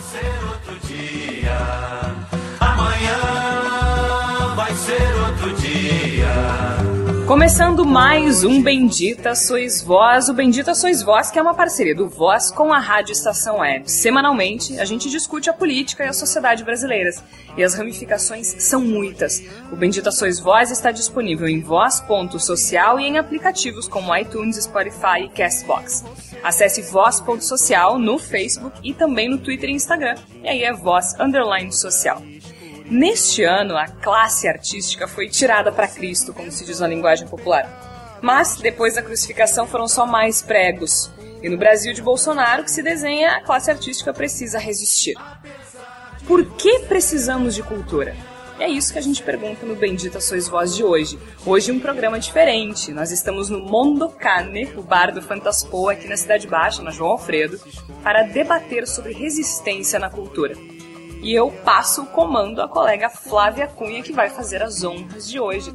ser outro dia. Começando mais um Bendita Sois Vós, o Bendita Sois Vós, que é uma parceria do Voz com a Rádio Estação Web. Semanalmente, a gente discute a política e a sociedade brasileiras, e as ramificações são muitas. O Bendita Sois Vós está disponível em voz.social e em aplicativos como iTunes, Spotify e Castbox. Acesse voz.social no Facebook e também no Twitter e Instagram, e aí é voz underline social. Neste ano, a classe artística foi tirada para Cristo, como se diz na linguagem popular. Mas, depois da crucificação, foram só mais pregos. E no Brasil de Bolsonaro, que se desenha, a classe artística precisa resistir. Por que precisamos de cultura? É isso que a gente pergunta no Bendita Sois Voz de hoje. Hoje um programa diferente. Nós estamos no Mondo Cane, o bar do Fantaspoa aqui na Cidade Baixa, na João Alfredo, para debater sobre resistência na cultura e eu passo o comando à colega Flávia Cunha, que vai fazer as honras de hoje.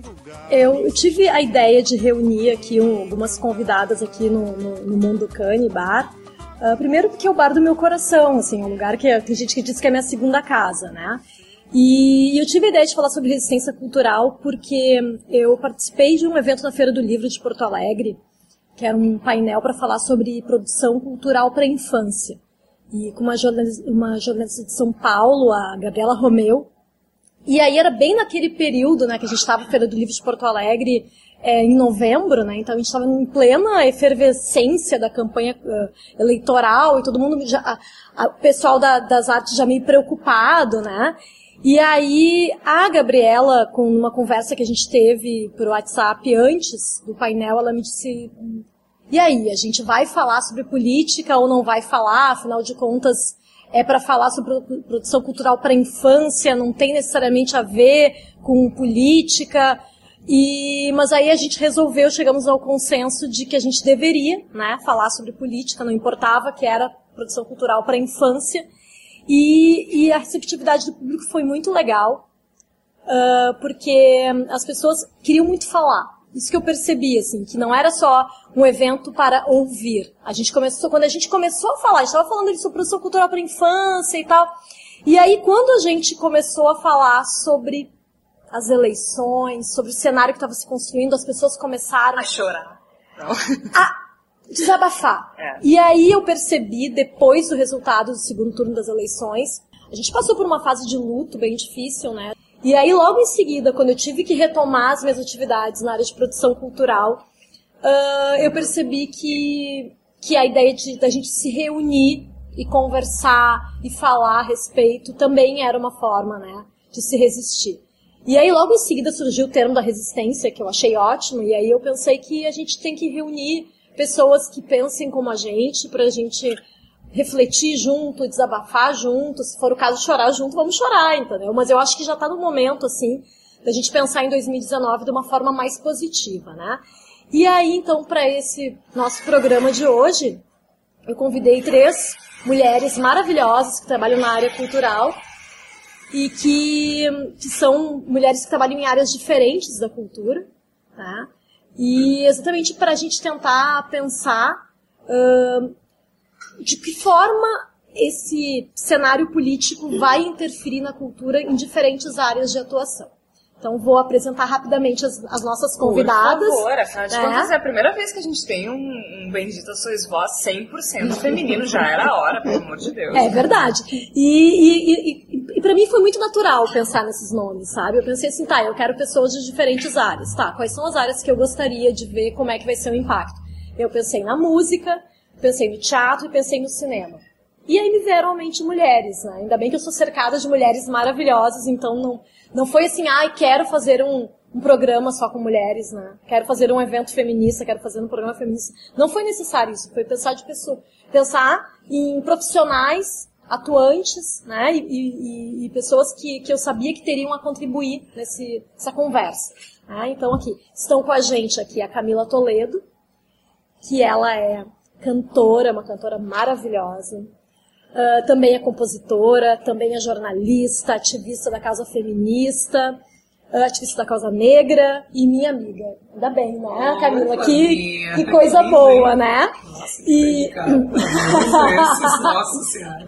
Eu tive a ideia de reunir aqui um, algumas convidadas aqui no, no, no Mundo Cane Bar. Uh, primeiro porque é o bar do meu coração, assim, um lugar que tem gente que diz que é minha segunda casa, né? E eu tive a ideia de falar sobre resistência cultural porque eu participei de um evento na Feira do Livro de Porto Alegre, que era um painel para falar sobre produção cultural para a infância e com uma jornalista, uma jornalista de São Paulo, a Gabriela Romeu. E aí era bem naquele período, né, que a gente estava Feira do Livro de Porto Alegre, é, em novembro, né, então a gente estava em plena efervescência da campanha uh, eleitoral e todo mundo, já, o pessoal da, das artes já meio preocupado, né, e aí a Gabriela, com uma conversa que a gente teve por WhatsApp antes do painel, ela me disse, e aí, a gente vai falar sobre política ou não vai falar? Afinal de contas, é para falar sobre produção cultural para infância, não tem necessariamente a ver com política. E, mas aí a gente resolveu, chegamos ao consenso de que a gente deveria, né, falar sobre política, não importava que era produção cultural para infância. E, e, a receptividade do público foi muito legal, uh, porque as pessoas queriam muito falar. Isso que eu percebi, assim, que não era só um evento para ouvir. A gente começou, quando a gente começou a falar, a gente estava falando de produção cultural para infância e tal. E aí, quando a gente começou a falar sobre as eleições, sobre o cenário que estava se construindo, as pessoas começaram a chorar. Não. A desabafar. É. E aí eu percebi, depois do resultado do segundo turno das eleições, a gente passou por uma fase de luto bem difícil, né? E aí, logo em seguida, quando eu tive que retomar as minhas atividades na área de produção cultural, uh, eu percebi que, que a ideia de da gente se reunir e conversar e falar a respeito também era uma forma, né, de se resistir. E aí, logo em seguida, surgiu o termo da resistência, que eu achei ótimo, e aí eu pensei que a gente tem que reunir pessoas que pensem como a gente, para a gente refletir junto, desabafar junto, se for o caso chorar junto, vamos chorar, entendeu? Mas eu acho que já está no momento, assim, da gente pensar em 2019 de uma forma mais positiva, né? E aí, então, para esse nosso programa de hoje, eu convidei três mulheres maravilhosas que trabalham na área cultural e que, que são mulheres que trabalham em áreas diferentes da cultura, tá? E exatamente para a gente tentar pensar uh, de que forma esse cenário político vai interferir na cultura em diferentes áreas de atuação. Então vou apresentar rapidamente as, as nossas convidadas. Por favor, afinal de é. contas é a primeira vez que a gente tem um, um Bendita Sois Voz 100% feminino, já era a hora, pelo amor de Deus. É verdade. E, e, e, e para mim foi muito natural pensar nesses nomes, sabe? Eu pensei assim, tá, eu quero pessoas de diferentes áreas. Tá, quais são as áreas que eu gostaria de ver como é que vai ser o impacto? Eu pensei na música, pensei no teatro e pensei no cinema. E aí me vieram à mente mulheres, né? Ainda bem que eu sou cercada de mulheres maravilhosas, então não, não foi assim, ai, ah, quero fazer um, um programa só com mulheres, né? Quero fazer um evento feminista, quero fazer um programa feminista. Não foi necessário isso, foi pensar de pessoa, pensar em profissionais atuantes, né? E, e, e, pessoas que, que eu sabia que teriam a contribuir nesse, nessa conversa. Né? Então aqui, estão com a gente aqui a Camila Toledo, que ela é cantora, uma cantora maravilhosa. Uh, também é compositora, também é jornalista, ativista da causa feminista, uh, ativista da causa negra e minha amiga. Ainda bem, né, oh, Camila? Que, que coisa que boa, né? Nossa, e... Nossa Senhora.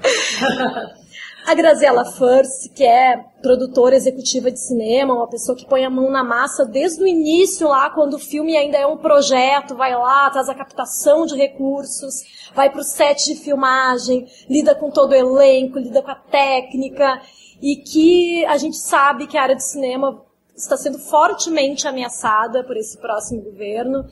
a Graziella First, que é produtora executiva de cinema, uma pessoa que põe a mão na massa desde o início lá, quando o filme ainda é um projeto, vai lá, traz a captação de recursos, vai para o set de filmagem, lida com todo o elenco, lida com a técnica, e que a gente sabe que a área de cinema está sendo fortemente ameaçada por esse próximo governo.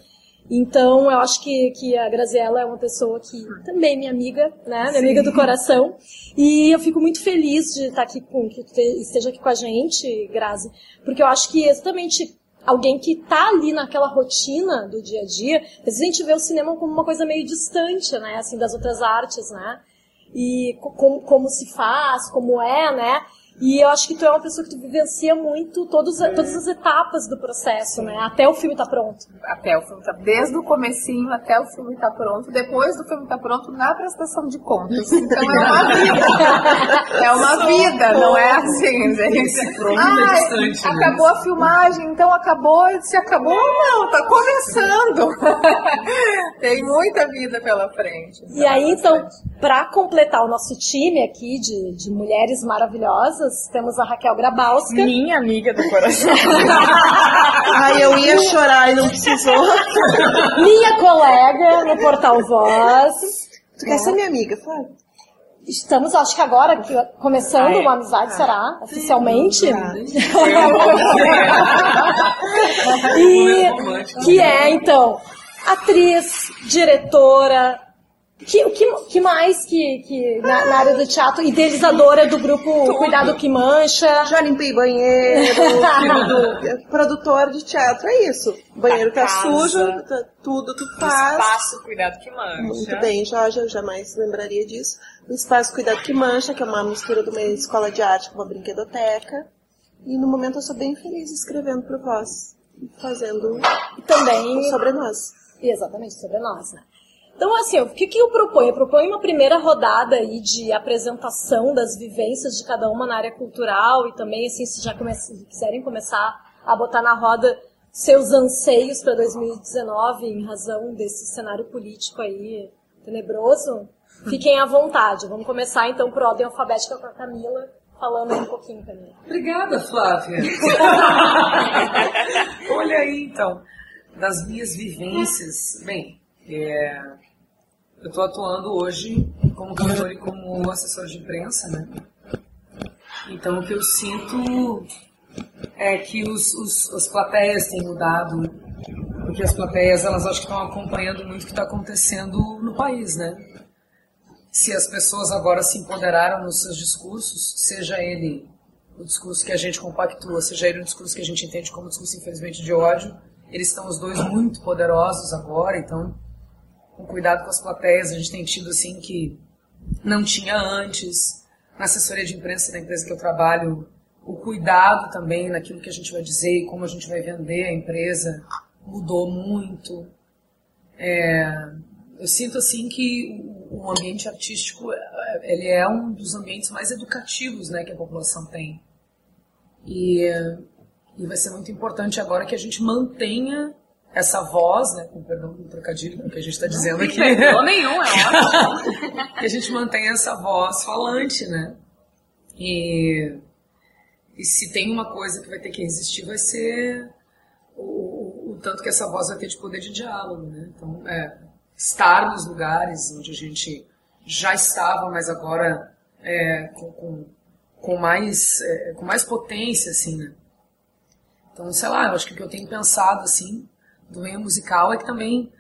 Então, eu acho que, que a Graziella é uma pessoa que também é minha amiga, né? Minha Sim. amiga do coração. E eu fico muito feliz de estar aqui com, que esteja aqui com a gente, Grazi, porque eu acho que exatamente alguém que está ali naquela rotina do dia a dia, às vezes a gente vê o cinema como uma coisa meio distante, né? Assim, das outras artes, né? E como, como se faz, como é, né? E eu acho que tu é uma pessoa que tu vivencia muito todos, todas as etapas do processo, né? Até o filme tá pronto. Até o filme tá Desde o comecinho até o filme tá pronto. Depois do filme tá pronto, na prestação de contas. Então é uma vida. é uma vida, não é assim, gente. Ah, distante, acabou a filmagem, então acabou. Se acabou, não, tá começando. Tem muita vida pela frente. E aí, então, para completar o nosso time aqui de, de mulheres maravilhosas, temos a Raquel Grabowska. Minha amiga do coração. Ai, eu ia chorar e não precisou. Minha colega no Portal Voz. Tu quer ser minha amiga, Flávia? Estamos, acho que agora, começando Ai, uma amizade, ah, será? Oficialmente? e que é, então, atriz, diretora, que, que, que mais que, que na, na, área do teatro, idealizadora do grupo tudo. Cuidado que Mancha? Já limpei banheiro, tudo. produtor de teatro, é isso. O banheiro tá sujo, tá, tudo tu faz. O espaço Cuidado que Mancha. Muito bem, Jorge, jamais lembraria disso. O espaço Cuidado que Mancha, que é uma mistura de uma escola de arte com uma brinquedoteca. E no momento eu sou bem feliz escrevendo para vós, fazendo também sobre nós. Exatamente, sobre nós, né? Então, assim, o que, que eu proponho? Eu proponho uma primeira rodada aí de apresentação das vivências de cada uma na área cultural e também, assim, se já come quiserem começar a botar na roda seus anseios para 2019 em razão desse cenário político aí tenebroso, fiquem à vontade. Vamos começar então por ordem alfabética com a Camila, falando aí um pouquinho, Camila. Obrigada, Flávia. Olha aí, então, das minhas vivências. Bem, é, eu estou atuando hoje como cantor e como assessor de imprensa, né? Então o que eu sinto é que os, os, as plateias têm mudado, porque as plateias elas acho que estão acompanhando muito o que está acontecendo no país, né? Se as pessoas agora se empoderaram nos seus discursos, seja ele o discurso que a gente compactua, seja ele o discurso que a gente entende como discurso infelizmente de ódio, eles estão os dois muito poderosos agora, então com cuidado com as plateias, a gente tem tido assim que não tinha antes. Na assessoria de imprensa da empresa que eu trabalho, o cuidado também naquilo que a gente vai dizer e como a gente vai vender a empresa mudou muito. É, eu sinto assim que o ambiente artístico ele é um dos ambientes mais educativos né, que a população tem. E, e vai ser muito importante agora que a gente mantenha essa voz, né, com perdão do trocadilho que a gente está dizendo aqui. Não nenhum, é ótimo. que a gente mantenha essa voz falante, né? E, e se tem uma coisa que vai ter que resistir, vai ser o, o, o tanto que essa voz vai ter de poder de diálogo, né? Então, é, estar nos lugares onde a gente já estava, mas agora é, com, com, com, mais, é, com mais potência, assim, né? Então, sei lá, eu acho que o que eu tenho pensado, assim, do meio musical é que também,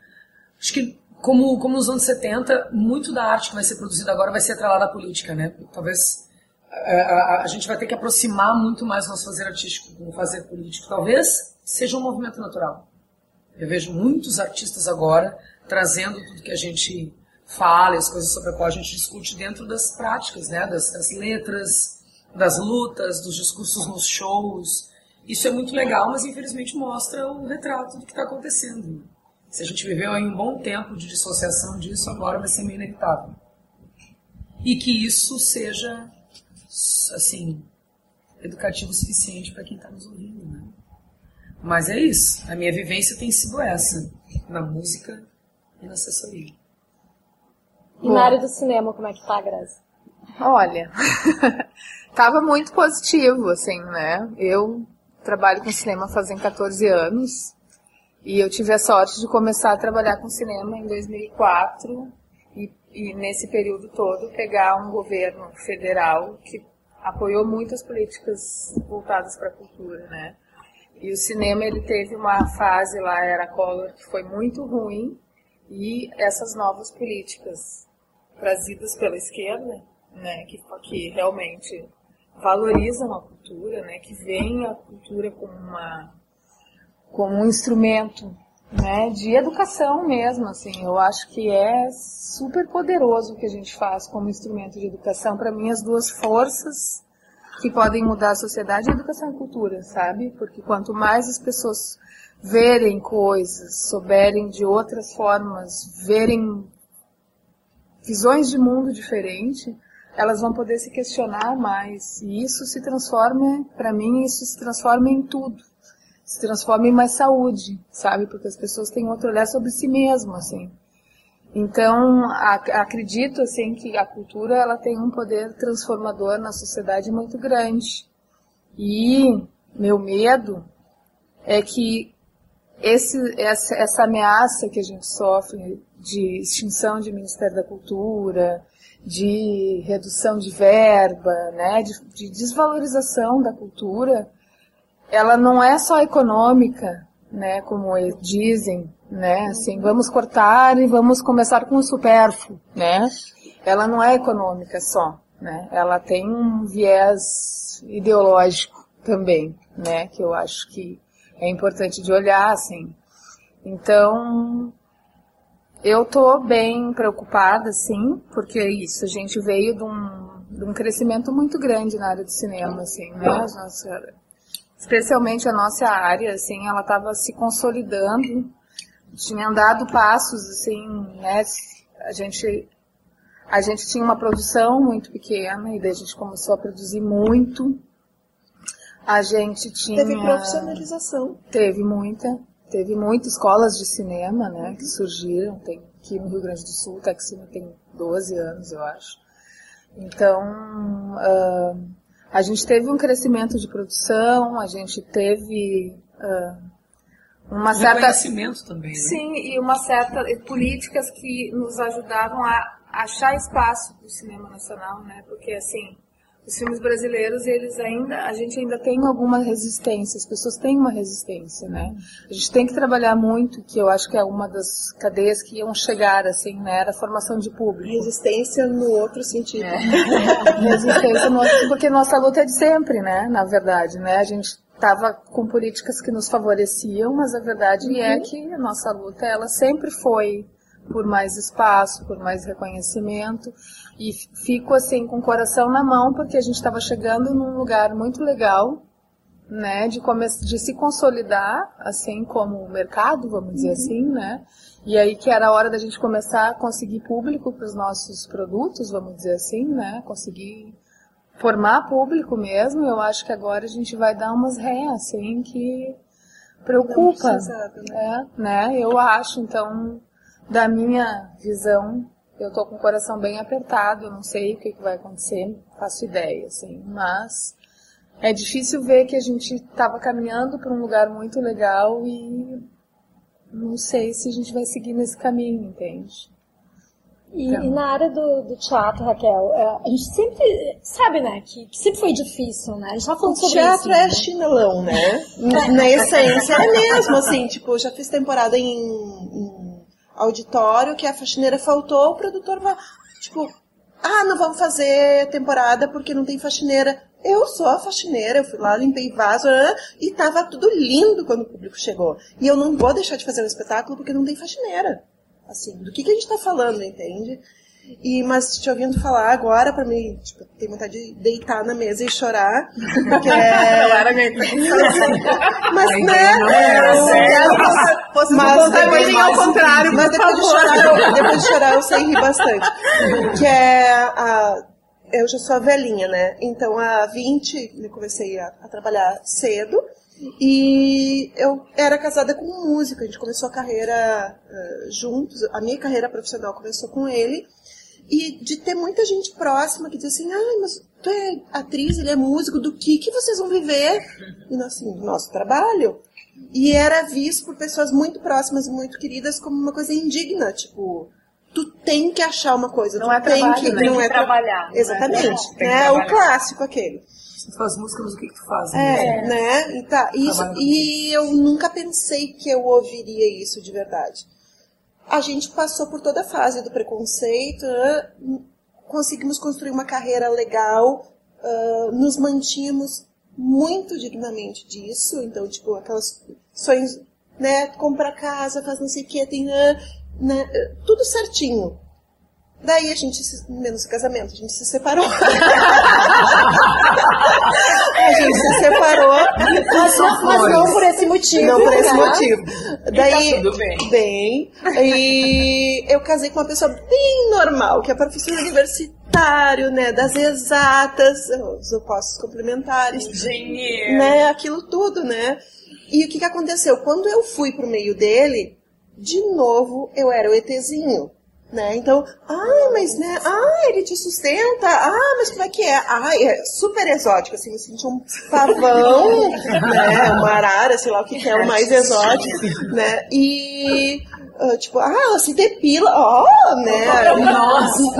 acho que como, como nos anos 70, muito da arte que vai ser produzida agora vai ser atrelada à política, né? Talvez a, a, a, gente vai ter que aproximar muito mais o nosso fazer artístico com o fazer político. Talvez seja um movimento natural. Eu vejo muitos artistas agora trazendo tudo que a gente fala, as coisas sobre as quais a gente discute dentro das práticas, né? Das, das letras, das lutas, dos discursos nos shows. Isso é muito legal, mas infelizmente mostra o retrato do que está acontecendo. Se a gente viveu aí um bom tempo de dissociação disso, agora vai ser meio inevitável. E que isso seja, assim, educativo o suficiente para quem está nos ouvindo, né? Mas é isso. A minha vivência tem sido essa, na música e na assessoria. E na área do cinema, como é que tá, Graça? Olha, tava muito positivo, assim, né? Eu trabalho com cinema fazem 14 anos e eu tive a sorte de começar a trabalhar com cinema em 2004 e, e nesse período todo pegar um governo federal que apoiou muitas políticas voltadas para a cultura, né? E o cinema ele teve uma fase lá era Collor que foi muito ruim e essas novas políticas trazidas pela esquerda, né, que, que realmente valorizam a cultura, né, que veem a cultura como uma como um instrumento, né, de educação mesmo, assim. Eu acho que é super poderoso o que a gente faz como instrumento de educação. Para mim, as duas forças que podem mudar a sociedade é educação e cultura, sabe? Porque quanto mais as pessoas verem coisas, souberem de outras formas, verem visões de mundo diferente, elas vão poder se questionar mais. E isso se transforma, para mim, isso se transforma em tudo. Se transforma em mais saúde, sabe? Porque as pessoas têm outro olhar sobre si mesmas, assim. Então, acredito, assim, que a cultura, ela tem um poder transformador na sociedade muito grande. E meu medo é que esse, essa, essa ameaça que a gente sofre de extinção de Ministério da Cultura, de redução de verba, né, de, de desvalorização da cultura, ela não é só econômica, né, como dizem, né, assim, vamos cortar e vamos começar com o supérfluo, né, ela não é econômica só, né, ela tem um viés ideológico também, né, que eu acho que é importante de olhar, assim. Então, eu tô bem preocupada, sim, porque é isso, a gente veio de um, de um crescimento muito grande na área do cinema, assim, né? Nossa, especialmente a nossa área, assim, ela estava se consolidando, tinha dado passos, assim, né? A gente, a gente tinha uma produção muito pequena e daí a gente começou a produzir muito, a gente tinha. Teve profissionalização. Teve muita. Teve muitas escolas de cinema, né, que surgiram. Tem aqui no Rio Grande do Sul, Texina tem 12 anos, eu acho. Então, uh, a gente teve um crescimento de produção, a gente teve uh, uma certa. Reconhecimento também, né? Sim, e uma certa. políticas que nos ajudavam a achar espaço para o cinema nacional, né? Porque, assim, os filmes brasileiros, eles ainda, a gente ainda tem alguma resistência, as pessoas têm uma resistência, né? A gente tem que trabalhar muito, que eu acho que é uma das cadeias que iam chegar, assim, né? Era a formação de público. Resistência no outro sentido. É. resistência no outro, porque nossa luta é de sempre, né? Na verdade, né? A gente estava com políticas que nos favoreciam, mas a verdade uhum. é que a nossa luta, ela sempre foi por mais espaço, por mais reconhecimento. E fico assim com o coração na mão porque a gente estava chegando num lugar muito legal, né, de, de se consolidar, assim como o mercado, vamos dizer uhum. assim, né, e aí que era a hora da gente começar a conseguir público para os nossos produtos, vamos dizer assim, né, conseguir formar público mesmo, eu acho que agora a gente vai dar umas ré, assim, que preocupa, né? É, né, eu acho, então, da minha visão, eu tô com o coração bem apertado, eu não sei o que, que vai acontecer, não faço ideia, assim, mas é difícil ver que a gente estava caminhando para um lugar muito legal e não sei se a gente vai seguir nesse caminho, entende? E, então. e na área do, do, teatro, Raquel, é, a gente sempre sabe, né, que, sempre foi difícil, né? A gente já falou sobre teatro isso. teatro é né? chinelão, né? na essência é mesmo, assim, tipo, já fiz temporada em, em auditório que a faxineira faltou, o produtor vai, tipo, ah, não vamos fazer temporada porque não tem faxineira. Eu sou a faxineira, eu fui lá, limpei vaso e tava tudo lindo quando o público chegou. E eu não vou deixar de fazer um espetáculo porque não tem faxineira. Assim, do que, que a gente tá falando, entende? E, mas te ouvindo falar agora, pra mim, tipo, tem vontade de deitar na mesa e chorar. Porque é. mas, né? Não é, mas depois, mas, ao contrário, mas depois de, chorar, eu, depois de chorar eu sei rir bastante. Que é a. Eu já sou a velhinha, né? Então, há 20, eu comecei a, a trabalhar cedo. E eu era casada com um músico, a gente começou a carreira uh, juntos, a minha carreira profissional começou com ele. E de ter muita gente próxima que diz assim, ai, mas tu é atriz, ele é músico, do que que vocês vão viver? E nós, assim, do nosso trabalho. E era visto por pessoas muito próximas e muito queridas como uma coisa indigna, tipo, tu tem que achar uma coisa, Não tu é tem trabalho, que, né? Tem não que é tra- trabalhar. né? Exatamente, Tem que né? O clássico aquele. Tu faz música, mas o que, que tu faz? É, né? E, tá, isso, e eu nunca pensei que eu ouviria isso de verdade. A gente passou por toda a fase do preconceito, né? conseguimos construir uma carreira legal, ah, nos mantínhamos muito dignamente disso, então, tipo, aquelas sonhos, né, compra casa, faz não sei o que, tem, né, né, tudo certinho. Daí a gente, se- menos o casamento, a gente se separou. a gente se separou. Mas, não- mas não por esse motivo. Não por esse né? motivo. Daí, tá tudo bem. bem. E eu casei com uma pessoa bem normal, que é professor universitário, né, das exatas, os opostos complementares, Engenheiro. né, aquilo tudo, né. E o que que aconteceu? Quando eu fui pro meio dele, de novo eu era o ETzinho. Né? Então, ah, mas né, ah, ele te sustenta, ah, mas como é que é? Ah, é super exótico, assim, eu senti um pavão, né, uma arara, sei lá o que, que é o mais exótico, né, e, ah, tipo, ah, ela se depila, ó, né,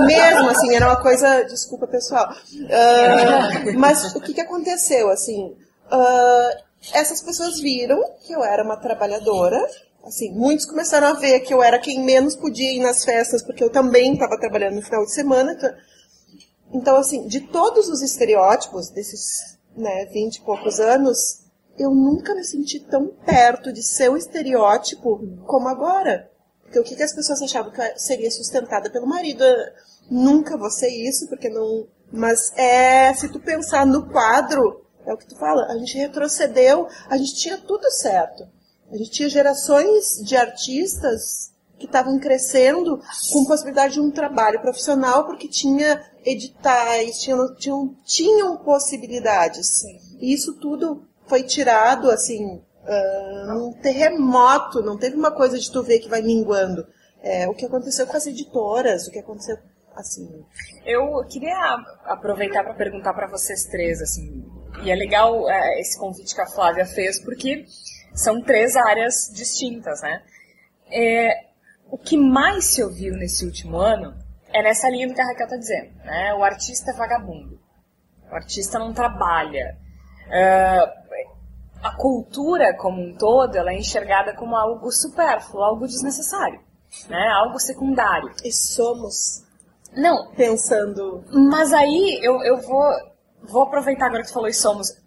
mesmo, assim, era uma coisa, desculpa pessoal, Ah, mas o que que aconteceu, assim, ah, essas pessoas viram que eu era uma trabalhadora, assim, muitos começaram a ver que eu era quem menos podia ir nas festas, porque eu também estava trabalhando no final de semana. Então, então, assim, de todos os estereótipos desses, né, 20 e poucos anos, eu nunca me senti tão perto de ser o estereótipo como agora. Porque o que, que as pessoas achavam que seria sustentada pelo marido? Eu Nunca vou ser isso, porque não. Mas é, se tu pensar no quadro, é o que tu fala, a gente retrocedeu, a gente tinha tudo certo. A gente tinha gerações de artistas que estavam crescendo com possibilidade de um trabalho profissional porque tinha editais, tinham, tinham, tinham possibilidades. E isso tudo foi tirado, assim, ah, num terremoto, não teve uma coisa de tu ver que vai minguando. É, o que aconteceu com as editoras, o que aconteceu, assim, Eu queria aproveitar para perguntar para vocês três, assim, e é legal é, esse convite que a Flávia fez, porque são três áreas distintas, né? É, o que mais se ouviu nesse último ano é nessa linha do que a Raquel está dizendo, né? O artista é vagabundo, o artista não trabalha. É, a cultura como um todo, ela é enxergada como algo supérfluo, algo desnecessário, né? Algo secundário. e somos Não, pensando mas aí eu, eu vou, vou aproveitar agora que tu falou e somos.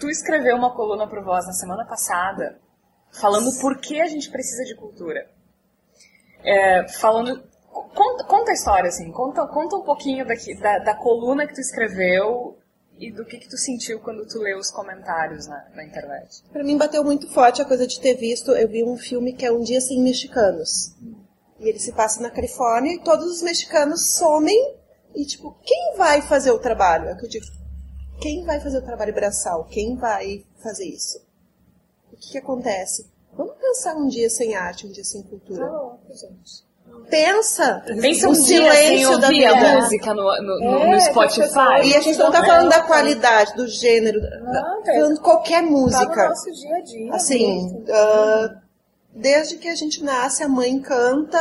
Tu escreveu uma coluna pro Voz na semana passada falando por que a gente precisa de cultura. É, falando. Conta, conta a história, assim, conta, conta um pouquinho daqui, da, da coluna que tu escreveu e do que, que tu sentiu quando tu leu os comentários na, na internet. Pra mim bateu muito forte a coisa de ter visto, eu vi um filme que é Um Dia Sem Mexicanos. E ele se passa na Califórnia e todos os mexicanos somem e tipo, quem vai fazer o trabalho? É que eu digo, quem vai fazer o trabalho braçal? Quem vai fazer isso? O que que acontece? Vamos pensar um dia sem arte, um dia sem cultura. Pensa! Pensa o um dia sem silêncio da ouvir a vida. música no, no, no- É, no que Spotify. E a gente não tá falando da qualidade, do gênero, da- Não, falando de qualquer Tá no música. nosso dia a dia. Assim, ah, desde que a gente nasce, a mãe canta,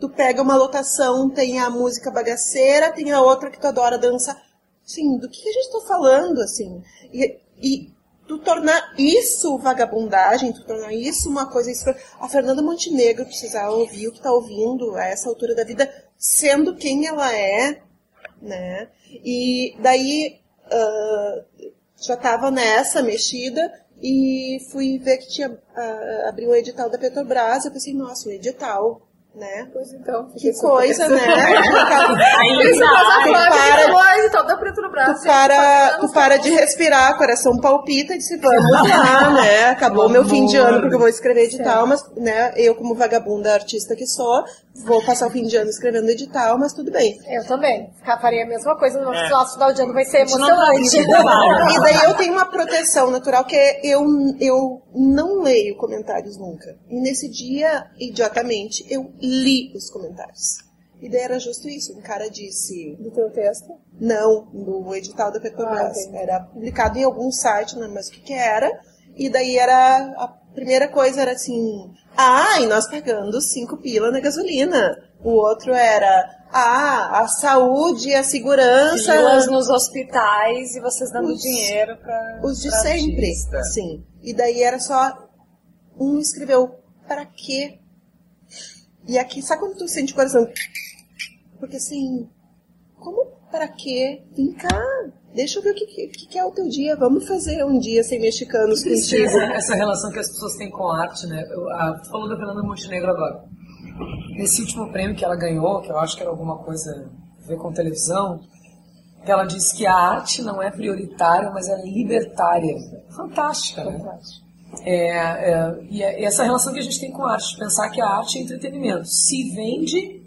tu pega uma lotação, tem a música bagaceira, tem a outra que tu adora dançar. Sim, do que a gente tá falando, assim? E, e tu tornar isso vagabundagem, tu tornar isso uma coisa... A Fernanda Montenegro precisava ouvir o que tá ouvindo a essa altura da vida, sendo quem ela é, né? E daí ah, já estava nessa mexida e fui ver que tinha ah, abriu um edital da Petrobras. Eu pensei, nossa, um edital, né? Pois então. Que coisa, né? Aí, Isso faz a Tu Flávia para- de Lois, então, da Petrobras. Tu para, tu para de respirar, coração palpita e disse, vamos lá, né? Acabou meu fim de ano porque eu vou escrever edital, mas, né, eu como vagabunda artista que sou, vou passar o fim de ano escrevendo edital, mas tudo bem. Eu também. Faria a mesma coisa. No É. nosso final de ano vai ser tá emocionante. trabalho. E daí eu tenho uma proteção natural que é eu, eu não leio comentários nunca. E nesse dia, idiotamente, eu li os comentários. E daí era justo isso. Um cara disse. Do teu texto? Não, no edital da Petrobras. Ah, era publicado em algum site, não lembro mais o que, que era. E daí era. A primeira coisa era assim. Ah, e nós pagando cinco pila na gasolina. O outro era. Ah, a saúde e a segurança. Filas nos hospitais e vocês dando Os- dinheiro pra. Os de sempre. artista. Sim. E daí era só. Um escreveu, pra quê? E aqui, sabe quando tu sente o coração? Porque assim, como pra quê? Vem cá, deixa eu ver o que, que, que é o teu dia. Vamos fazer um dia sem mexicanos contigo. Essa, essa relação que as pessoas têm com a arte, né? Eu, a, tu falou da Fernanda Montenegro agora. Nesse último prêmio que ela ganhou, que eu acho que era alguma coisa a ver com televisão, que ela disse que a arte não é prioritária, mas é libertária. Fantástica, né? É, é, e é- e essa relação que a gente tem com a arte, pensar que a arte é entretenimento. Se vende,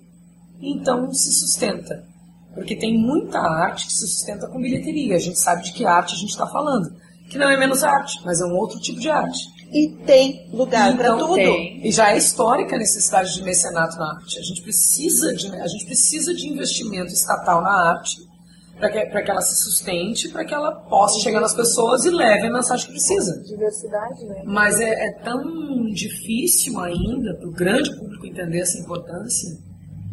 então se sustenta. Porque tem muita arte que se sustenta com bilheteria. A gente sabe de que arte a gente está falando. Que não é menos arte, mas é um outro tipo de arte. E tem lugar pra Então, tudo. tem. E já é histórica a necessidade de mecenato na arte. A gente precisa de, a gente precisa de investimento estatal na arte para que, pra que ela se sustente, para que ela possa chegar nas pessoas e leve a mensagem que precisa. Diversidade, né? Mas é, é tão difícil ainda para o grande público entender essa importância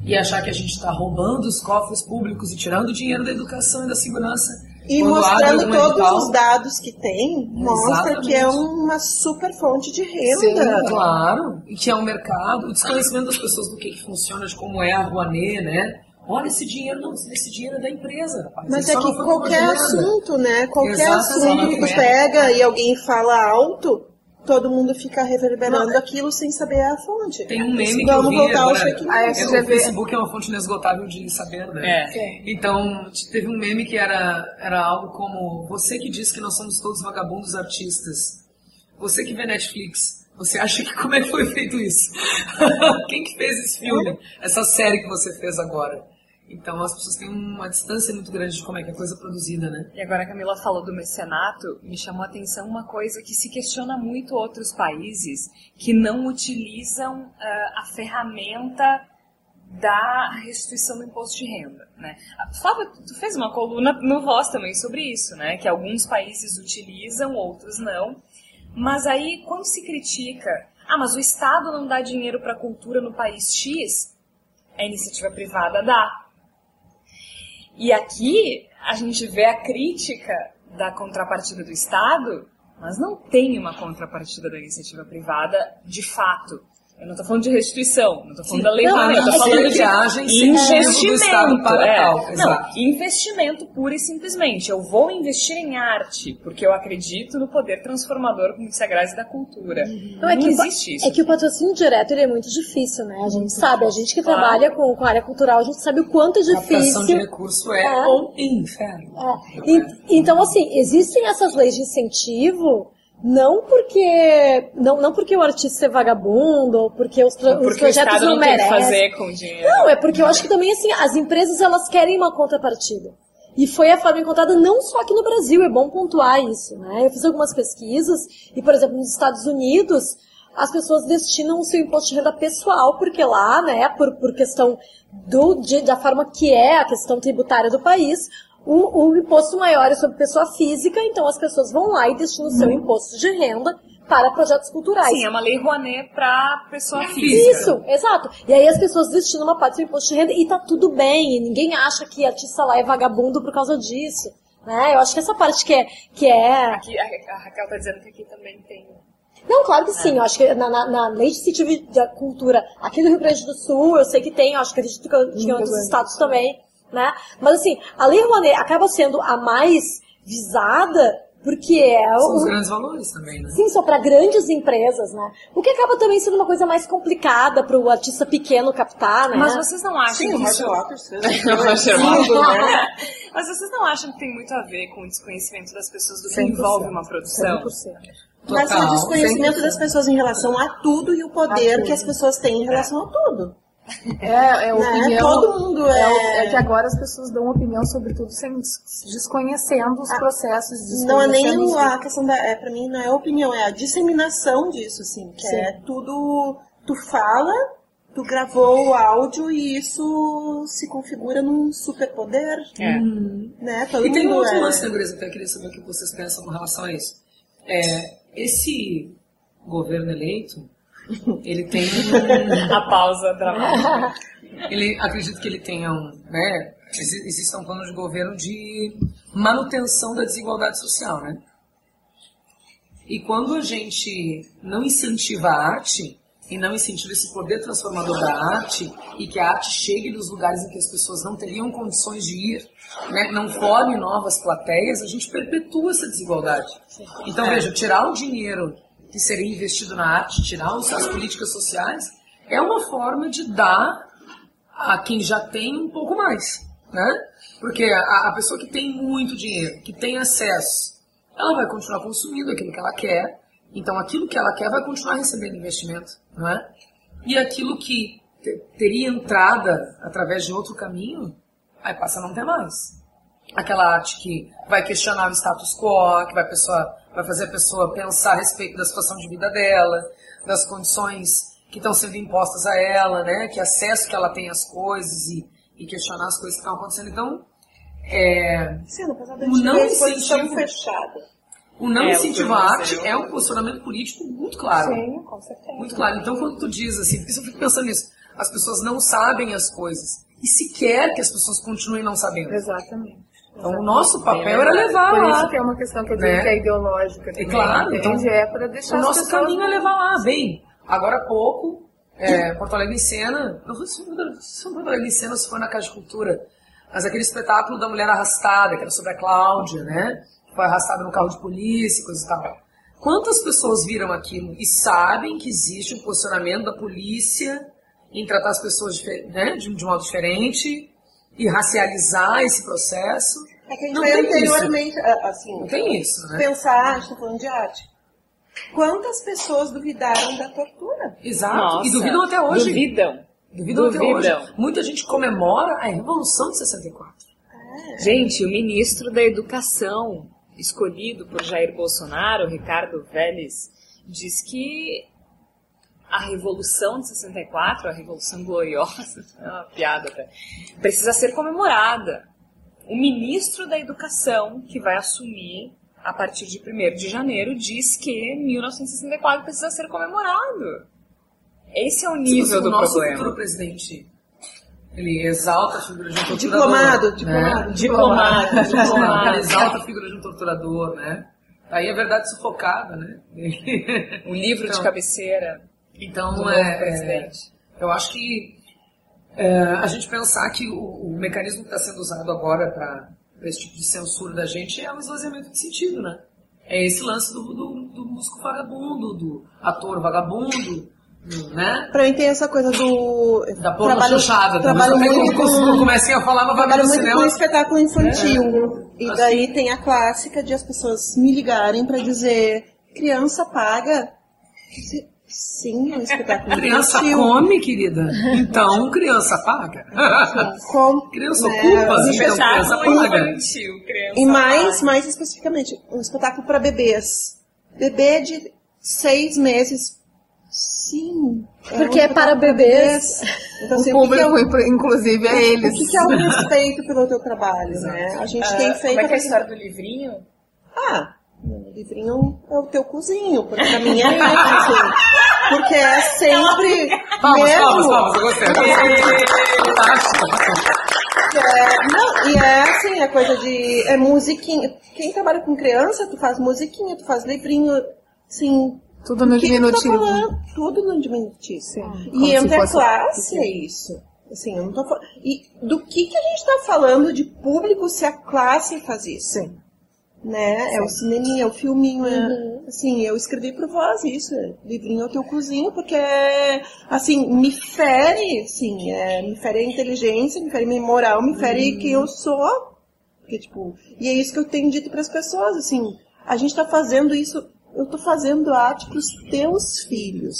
e achar que a gente está roubando os cofres públicos e tirando dinheiro da educação e da segurança. E Quando mostrando todos edital- os dados que tem, mostra Exatamente. que é uma super fonte de renda. Sim, claro. E que é um mercado, o desconhecimento das pessoas do que, que funciona, de como é a Rouanet, né? Olha esse dinheiro, não, esse dinheiro é da empresa, rapaz. Mas é que qualquer assunto, né? Qualquer Exatamente. assunto que tu pega e alguém fala alto, todo mundo fica reverberando aquilo sem saber a fonte. Tem um meme que eu vi voltar ao agora. fake Ah, É, o. Facebook é uma fonte inesgotável de saber, né? É. Então, teve um meme que era, era algo como você que diz que nós somos todos vagabundos artistas. Você que vê Netflix. Você acha que como é que foi feito isso? Quem que fez esse filme? Essa série que você fez agora? Então as pessoas têm uma distância muito grande de como é que é a coisa produzida, né? E agora a Camila falou do mecenato, me chamou a atenção uma coisa que se questiona muito outros países que não utilizam ah, a ferramenta da restituição do imposto de renda, né? Ah, Flávia, tu fez uma coluna no Voz também sobre isso, né? Que alguns países utilizam, outros não. Mas aí, quando se critica, ah, mas o Estado não dá dinheiro para cultura no país X, a iniciativa privada dá. E aqui a gente vê a crítica da contrapartida do Estado, mas não tem uma contrapartida da iniciativa privada de fato. Eu não estou falando de restituição, não estou falando da lei Não, eu tô é falando de viagem incentivo do Estado investimento. para é. tal, Não, exato. investimento pura e simplesmente. Eu vou investir em arte, porque eu acredito no poder transformador, como disse a Grazi, da cultura. Não, é que, o pa- existe isso. é que o patrocínio direto ele é muito difícil, né? A gente sabe, a gente que Claro. trabalha com, com a área cultural, a gente sabe o quanto é Captação de difícil. recurso é, É. um inferno. É. E- então, assim, existem essas leis de incentivo não porque não, não porque o artista é vagabundo ou porque os, pro- os porque o projetos não, não merecem. fazer com dinheiro. Não, é porque eu acho que também, assim, as empresas, elas querem uma contrapartida. E foi a forma encontrada não só aqui no Brasil, é bom pontuar isso, né? Eu fiz algumas pesquisas e, por exemplo, nos Estados Unidos, as pessoas destinam o seu imposto de renda pessoal, porque lá, né, por, por questão do, de- da forma que é a questão tributária do país, o, o imposto maior é sobre pessoa física, então as pessoas vão lá e destinam o seu imposto de renda para projetos culturais. Sim, é uma lei Rouanet para pessoa física. Isso, exato. E aí as pessoas destinam uma parte do seu imposto de renda e tá tudo bem. E ninguém acha que artista lá é vagabundo por causa disso. Né? Eu acho que essa parte que é. Que é... Aqui, a a Raquel tá dizendo que aqui também tem. Não, claro que sim. Eu acho que na, na, na lei de incentivo da cultura aqui do Rio Grande do Sul, eu sei que tem, eu acho que acredito que que em outros estados também. Né? Mas assim, a lei Rouanet acaba sendo a mais visada porque é São os o, grandes valores também, né? Sim, só para grandes empresas, né? O que acaba também sendo uma coisa mais complicada para o artista pequeno captar, né? Mas vocês não acham Sim, o que isso... Roger Waters fez. Roger Tudo, Waters. né? Mas vocês não acham que tem muito a ver com o desconhecimento das pessoas do que 100%. envolve uma produção? 100%. Mas é o Total, desconhecimento das pessoas em relação a tudo e o poder tudo. que as pessoas têm em relação a tudo. É, é opinião. Né? Todo mundo É, é- é que agora as pessoas dão opinião sobre tudo sem desconhecendo os processos. Não é nem desconhecendo os- a questão da. É, pra mim não é opinião, é a disseminação disso, assim. Que Sim. é tudo. Tu fala, tu gravou o áudio e isso se configura num superpoder, É. né? Todo E tem um outro é- lance, né, Gureza? Até queria saber o que vocês pensam com relação a isso. É, esse governo eleito, ele tem A pausa dramática. ele acredito que ele tenha um, né, exi- existe um plano de governo de manutenção da desigualdade social, né? E quando a gente não incentiva a arte e não incentiva esse poder transformador da arte e que a arte chegue nos lugares em que as pessoas não teriam condições de ir, né, não forme novas plateias, a gente perpetua essa desigualdade. Então veja, tirar o dinheiro que seria investido na arte, tirar as políticas sociais, é uma forma de dar a quem já tem um pouco mais, né? Porque a, a pessoa que tem muito dinheiro, que tem acesso, ela vai continuar consumindo aquilo que ela quer, então aquilo que ela quer vai continuar recebendo investimento, não é? E aquilo que te- teria entrada através de outro caminho, aí passa a não ter mais. Aquela arte que vai questionar o status quo, que vai, pessoa, vai fazer a pessoa pensar a respeito da situação de vida dela, das condições que estão sendo impostas a ela, né? Que acesso que ela tem às coisas e, e questionar as coisas que estão acontecendo. Então, é, Sim, O não incentivo- fechada. o não É, o incentivo à arte é um posicionamento político muito claro. Sim, com certeza. Muito claro. Então, quando tu diz assim, porque eu fico pensando nisso, as pessoas não sabem as coisas e se quer que as pessoas continuem não sabendo. Exatamente. Então, o nosso papel era levar Por isso lá. que é uma questão que eu digo Né? que é ideológica. também, claro, entende? então, é para deixar O nosso caminho é levar lá. Bem, agora há pouco, é, Porto Alegre em Cena, não foi Porto Alegre em Cena se foi na Casa de Cultura, mas aquele espetáculo da mulher arrastada, que era sobre a Cláudia, né? Que foi arrastada no carro de polícia, e coisa e tal. Quantas pessoas viram aquilo e sabem que existe um posicionamento da polícia em tratar as pessoas né, de, de um modo diferente e racializar esse processo? É que a gente Não vai isso. anteriormente, a- assim, Não tem isso, né? pensar, a gente tá falando de arte. Quantas pessoas duvidaram da tortura? Exato. Nossa, e duvidam até hoje. Duvidam. Duvidam até Duvidam. hoje. Muita gente comemora a Revolução de 64. Gente, o ministro da Educação, escolhido por Jair Bolsonaro, Ricardo Vélez, diz que a Revolução de 64, a Revolução Gloriosa, é uma piada até, precisa ser comemorada. O ministro da Educação, que vai assumir a partir de 1 de janeiro, diz que 1964 precisa ser comemorado. Esse é o nível o do nosso problema. futuro presidente, ele exalta a figura de um torturador. Diplomado, né? diplomado. Diplomado, Ele diplomado. exalta a figura de um torturador, né? Aí a verdade sufocada, né? O livro de Então, cabeceira Então, do novo é, é, presidente. eu acho que é, a gente pensar que o, o mecanismo que está sendo usado agora para esse tipo de censura da gente é um esvaziamento de sentido, né? É esse lance do, do, do músico vagabundo, do ator vagabundo, do, né? Pra mim tem essa coisa do... Da porra trabalho, chuchada. trabalho até muito com... eu comecei a falar, mas vai Trabalho no muito cinema. com espetáculo infantil. É. E daí tem a clássica de as pessoas me ligarem pra dizer criança paga. Sim, é um espetáculo Criança infantil. come, querida. Então, criança paga. Com, criança né, ocupa, assim, então criança paga. infantil, criança E mais, paga. mais especificamente, um espetáculo para bebês. Bebê de seis meses. Sim. Porque um é para bebês. Então, O assim, o que é o- público, inclusive, é O eles. que, que é o respeito pelo teu trabalho, né? A gente tem feito. Como é que é a história do livrinho? Ah, o livrinho é o teu cozinho, porque pra mim é assim. Porque é sempre. Palmas, mesmo, palmas, palmas, eu gostei. Fantástico. É, não, e é assim, a coisa de. É musiquinha. Quem trabalha com criança, tu faz musiquinha, tu faz livrinho, assim. Tudo no tá diminutivo. falando? Tudo no diminutivo. como E se entre a fosse- classe é isso. Assim, eu não tô falando. E do que, que a gente tá falando de público se a classe faz isso? Sim. Né? É o cineminha, é o filminho, Uhum. é, assim, eu escrevi por voz isso, é, livrinho ao teu cozinho, porque, é, assim, me fere, assim, é, me fere a inteligência, me fere minha moral, me fere Uhum. quem eu sou, porque, tipo, e é isso que eu tenho dito para as pessoas, assim, a gente tá fazendo isso, eu tô fazendo arte pros teus filhos.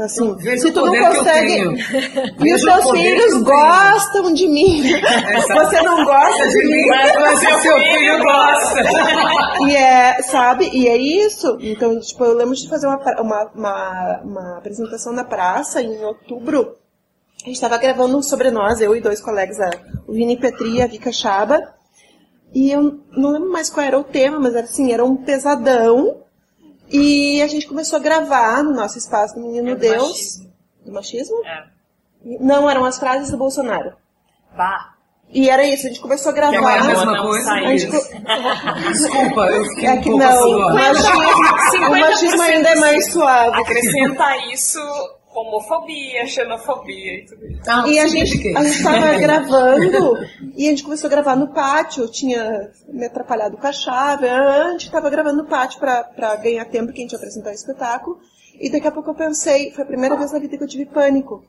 Então, assim, Veja se tu não consegue. E os teus filhos gostam de mim. Você não gosta de mim. Mas o seu filho gosta. E é, sabe? E é isso. Então, tipo, eu lembro de fazer uma, uma, uma, uma apresentação na praça em outubro. A gente tava gravando sobre nós, eu e dois colegas, a- o Vini Petri e a Vika Chaba. E eu não lembro mais qual era o tema, mas era assim, era um pesadão. E a gente começou a gravar no nosso espaço do Menino É do Deus. machismo. Do machismo? É. Não, eram as frases do Bolsonaro. Bah. E era isso, a gente começou a gravar. não é a mesma não coisa? A gente Desculpa, eu fiquei É um que pouco não, assim, o ó. machismo, o machismo ainda é mais suave. Acrescenta isso homofobia, xenofobia e tudo isso. Ah, E a gente, a gente tava gravando e a gente começou a gravar no pátio. Eu tinha me atrapalhado com a chave. A gente tava gravando no pátio pra, pra ganhar tempo que a gente ia apresentar o espetáculo. E daqui a pouco eu pensei, foi a primeira vez na vida que eu tive pânico.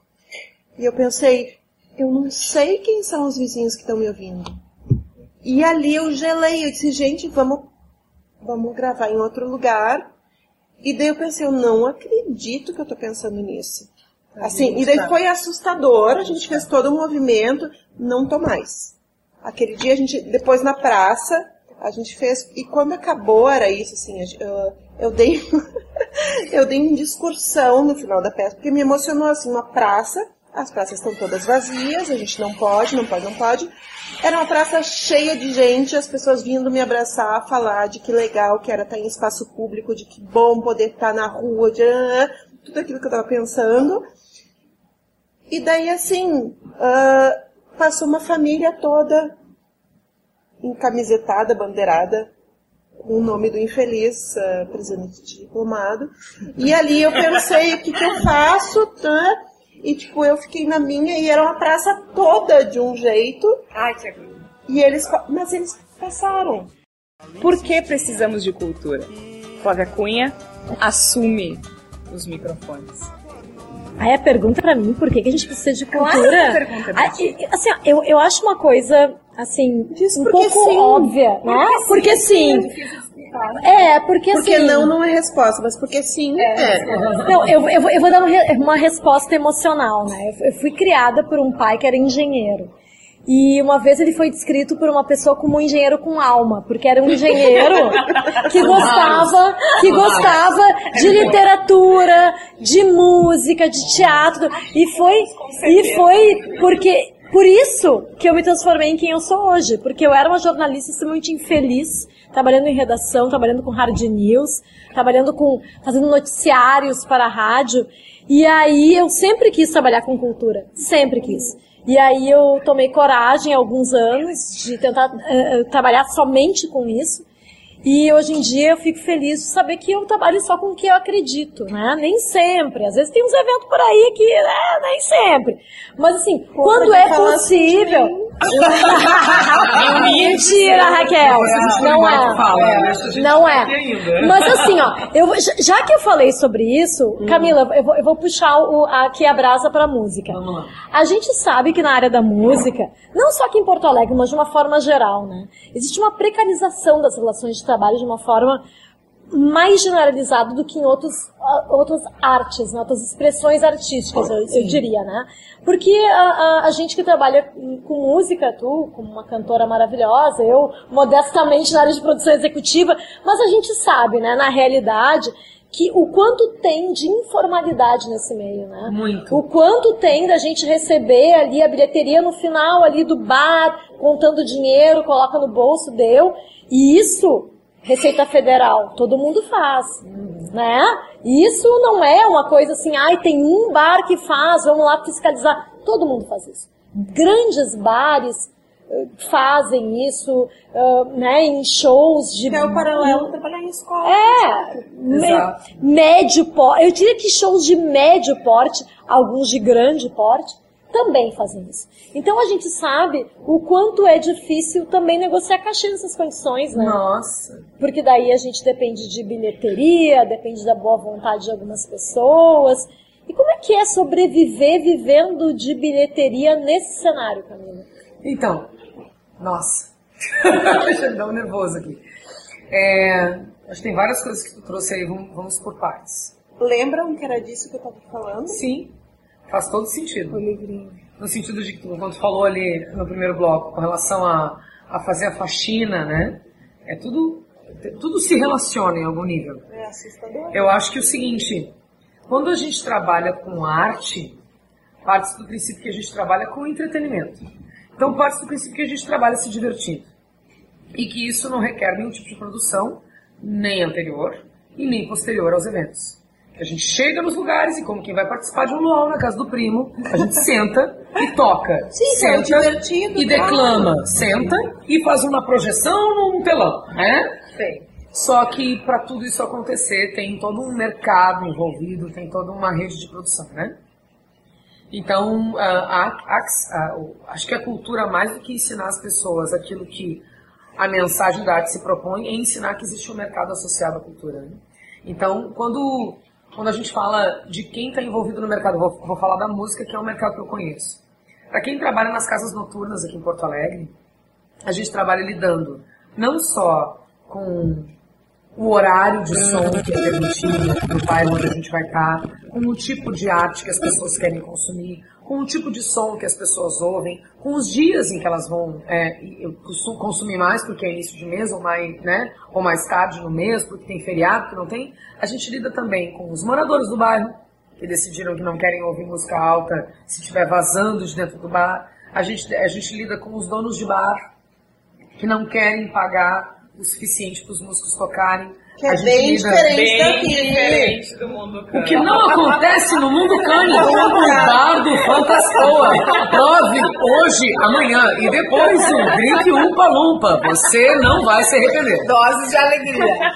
E eu pensei, eu não sei quem são os vizinhos que estão me ouvindo. E ali eu gelei, eu disse, gente, vamos, vamos gravar em outro lugar. E daí eu pensei, eu não acredito que eu tô pensando nisso. Assim, e daí foi assustador, a gente fez todo um movimento, não tô mais. Aquele dia a gente, depois na praça, a gente fez, e quando acabou era isso, assim, eu, eu dei, eu dei uma discursão no final da peça, porque me emocionou, assim, uma praça, as praças estão todas vazias, a gente não pode, não pode, não pode. Era uma praça cheia de gente, as pessoas vindo me abraçar, falar de que legal que era estar em espaço público, de que bom poder estar na rua, de ah, tudo aquilo que eu tava pensando. E daí, assim, ah, passou uma família toda encamisetada, bandeirada, com o nome do infeliz ah, presidente diplomado. E ali eu pensei, o que, que eu faço? Tá? E, tipo, eu fiquei na minha e era uma praça toda de um jeito. Ai, que agonia. E eles, mas eles passaram. Por que precisamos de cultura? Flávia Cunha assume os microfones. Aí a pergunta pra mim, por que, que a gente precisa de Claro cultura? pergunta é pra Ah, assim, eu, eu acho uma coisa, assim, um porque pouco sim. óbvia, né? Porque sim. É, porque, Porque assim... não, não é resposta, mas porque sim, é. Não, eu, eu, vou- eu vou dar uma, uma resposta emocional, né? Eu, eu fui criada por um pai que era engenheiro. E uma vez ele foi descrito por uma pessoa como um engenheiro com alma, porque era um engenheiro que gostava, que gostava de literatura, de música, de teatro. E foi, e foi porque, por isso que eu me transformei em quem eu sou hoje. Porque eu era uma jornalista extremamente infeliz, trabalhando em redação, trabalhando com hard news, trabalhando com, fazendo noticiários para a rádio. E aí eu sempre quis trabalhar com cultura, sempre quis. E aí eu tomei coragem há alguns anos de tentar eh, trabalhar somente com isso. E hoje em dia eu fico feliz de saber que eu trabalho só com o que eu acredito, né? Nem sempre. Às vezes tem uns eventos por aí que, né, nem sempre. Mas assim, quando é assim possível. Mentira, Raquel. Não é. Não é. Mas assim, ó, eu, já- que eu falei sobre isso, Camila, eu vou, eu vou puxar o, aqui a brasa pra música. Vamos lá. A gente sabe que na área da música, não só aqui em Porto Alegre, mas de uma forma geral, né? Existe uma precarização das relações de trabalho de uma forma mais generalizada do que em outros, ah, outras artes, né? outras expressões artísticas, eu, eu diria, né? Porque a, a- a gente que trabalha com música, tu, como uma cantora maravilhosa, eu modestamente na área de produção executiva, mas a gente sabe, né, na realidade, que o quanto tem de informalidade nesse meio, né? Muito. O quanto tem da gente receber ali a bilheteria no final ali do bar, contando dinheiro, coloca no bolso, deu. E isso, Receita Federal, todo mundo faz, né? Isso não é uma coisa assim, ai, tem um bar que faz, vamos lá fiscalizar. Todo mundo faz isso. Grandes bares eh, fazem isso, eh, né, em shows de... É o paralelo trabalhar em escola. É, me- médio porte. Eu diria que shows de médio porte, alguns de grande porte, também fazem isso. Então a gente sabe o quanto é difícil também negociar cachê nessas condições, né? Nossa. Porque daí a gente depende de bilheteria, depende da boa vontade de algumas pessoas. E como é que é sobreviver vivendo de bilheteria nesse cenário, Camila? Então, nossa. Me dar um nervoso aqui. É, acho que tem várias coisas que tu trouxe aí, vamos, vamos por partes. Lembram que era disso que eu tava falando? Sim, faz todo sentido. O livrinho. No sentido de que, quando falou ali no primeiro bloco, com relação a, a fazer a faxina, né? É tudo, tudo se relaciona em algum nível. É assustador. Eu acho que é o seguinte, quando a gente trabalha com arte, parte do princípio que a gente trabalha com entretenimento. Então parte do princípio que a gente trabalha se divertindo. E que isso não requer nenhum tipo de produção, nem anterior e nem posterior aos eventos. A gente chega nos lugares e como quem vai participar de um luau na casa do primo, a gente senta e toca. Sim, senta é divertido, E claro. declama. Senta e faz uma projeção num telão, né? Sei. Só que para tudo isso acontecer tem todo um mercado envolvido, tem toda uma rede de produção, né? Então, a- a- a- acho que a cultura, mais do que ensinar as pessoas aquilo que a mensagem da arte se propõe, é ensinar que existe um mercado associado à cultura. né? Então, quando, quando a gente fala de quem está envolvido no mercado, vou, vou falar da música, que é um mercado que eu conheço. Para quem trabalha nas casas noturnas aqui em Porto Alegre, a gente trabalha lidando não só com o horário de som que é permitido no bairro onde a gente vai estar, com o tipo de arte que as pessoas querem consumir, com o tipo de som que as pessoas ouvem, com os dias em que elas vão é, consumir mais porque é início de mês ou mais, né, ou mais tarde no mês, porque tem feriado, que não tem. A gente lida também com os moradores do bairro, que decidiram que não querem ouvir música alta se estiver vazando de dentro do bar. A gente, a gente lida com os donos de bar, que não querem pagar o suficiente para os músicos tocarem. Que é bem diferente Bem daqui. diferente do mundo O que não acontece no mundo cânico, o bar do. Prove hoje, amanhã e depois um drink Umpa Lumpa. Você não vai se arrepender. Doses de alegria.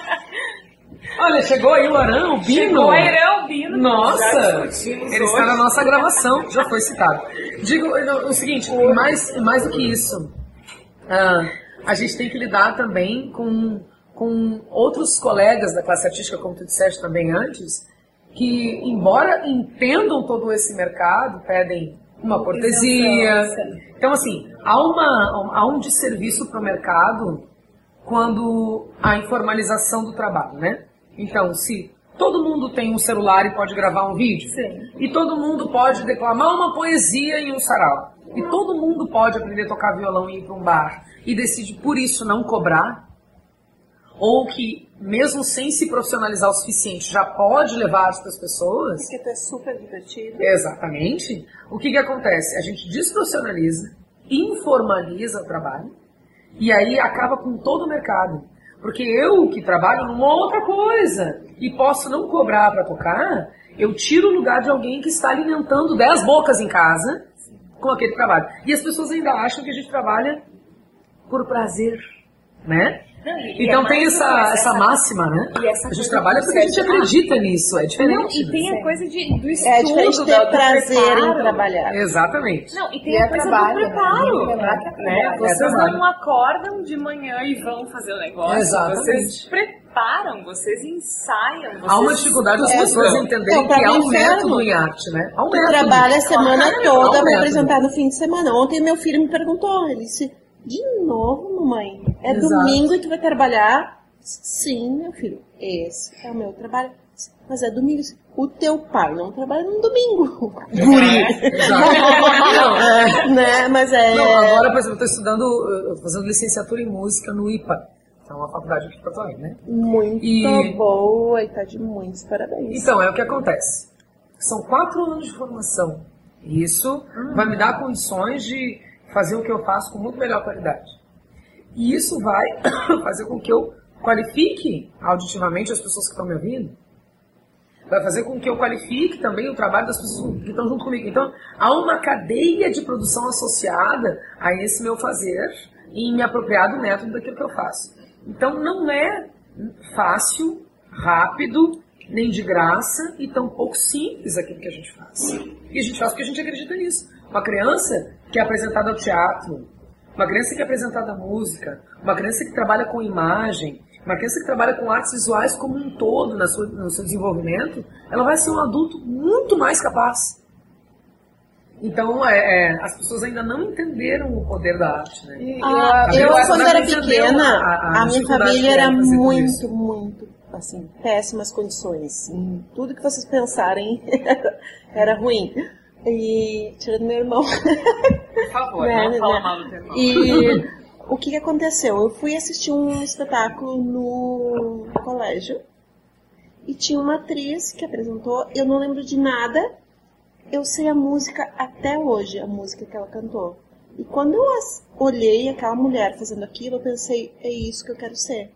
Olha, chegou aí o Arão, o Bino. Chegou a Irã Bino. Nossa, ele hoje. está na nossa gravação, já foi citado. Digo o seguinte, mais, mais do que isso, ah, a gente tem que lidar também com, com outros colegas da classe artística, como tu disseste também antes, que, embora entendam todo esse mercado, pedem uma cortesia. Então, assim, há, uma, há um desserviço para o mercado quando a informalização do trabalho, né? Então, se todo mundo tem um celular e pode gravar um vídeo, e todo mundo pode declamar uma poesia em um sarau, e todo mundo pode aprender a tocar violão e ir para um bar, e decide por isso não cobrar, ou que mesmo sem se profissionalizar o suficiente já pode levar as pessoas, Porque tu é super divertido. Exatamente. O que, que acontece? A gente desprofissionaliza, informaliza o trabalho e aí acaba com todo o mercado. Porque eu que trabalho numa outra coisa e posso não cobrar para tocar, eu tiro o lugar de alguém que está alimentando 10 bocas em casa com aquele trabalho. E as pessoas ainda acham que a gente trabalha por prazer, né? Não, e- Então é tem essa, essa máxima, né? essa a gente trabalha porque a gente acredita nisso, é Não, diferente. e tem a coisa de, do estudo, É diferente da- ter do prazer em preparo. trabalhar. Exatamente. Não, e tem E a é coisa trabalho, do né? preparo. É né? Vocês É não acordam de manhã e vão fazer o negócio. Exatamente. Vocês preparam, vocês ensaiam. Vocês Há uma dificuldade das É, pessoas entenderem então, que há um método em arte, né? Há um método. trabalha a semana toda, método. apresentar no fim de semana. Ontem meu filho me perguntou, ele disse, de novo, mamãe? É Exato. domingo e tu vai trabalhar? Sim, meu filho, esse é o meu trabalho. Mas é domingo. O teu pai não trabalha no domingo. Guri. É. né? Mas é... Não, agora, por exemplo, eu estou estudando, eu fazendo licenciatura em música no IPA, que é uma faculdade aqui de Porto Alegre, né? Muito E- boa e tá de muitos parabéns. Então, é o que acontece. São quatro anos de formação. Isso vai me dar condições de fazer o que eu faço com muito melhor qualidade. E isso vai fazer com que eu qualifique auditivamente as pessoas que estão me ouvindo. Vai fazer com que eu qualifique também o trabalho das pessoas que estão junto comigo. Então, há uma cadeia de produção associada a esse meu fazer e me apropriar do método daquilo que eu faço. Então, não é fácil, rápido, nem de graça e tão pouco simples aquilo que a gente faz. E a gente faz porque a gente acredita nisso. Uma criança que é apresentada ao teatro, uma criança que é apresentada à música, uma criança que trabalha com imagem, uma criança que trabalha com artes visuais como um todo na sua, no seu desenvolvimento, ela vai ser um adulto muito mais capaz. Então, é, é, as pessoas ainda não entenderam o poder da arte, né? Ah, A eu, criança quando era pequena, a- a a, minha família era muito, muito assim, péssimas condições. Em tudo que vocês pensarem era ruim. E tirando meu irmão. Favor, Né, não né, fala né. mal do teu irmão. E o que, que aconteceu? Eu fui assistir um espetáculo no colégio e tinha uma atriz que apresentou, eu não lembro de nada, eu sei a música até hoje, a música que ela cantou. E quando eu as- olhei aquela mulher fazendo aquilo, eu pensei, é isso que eu quero ser.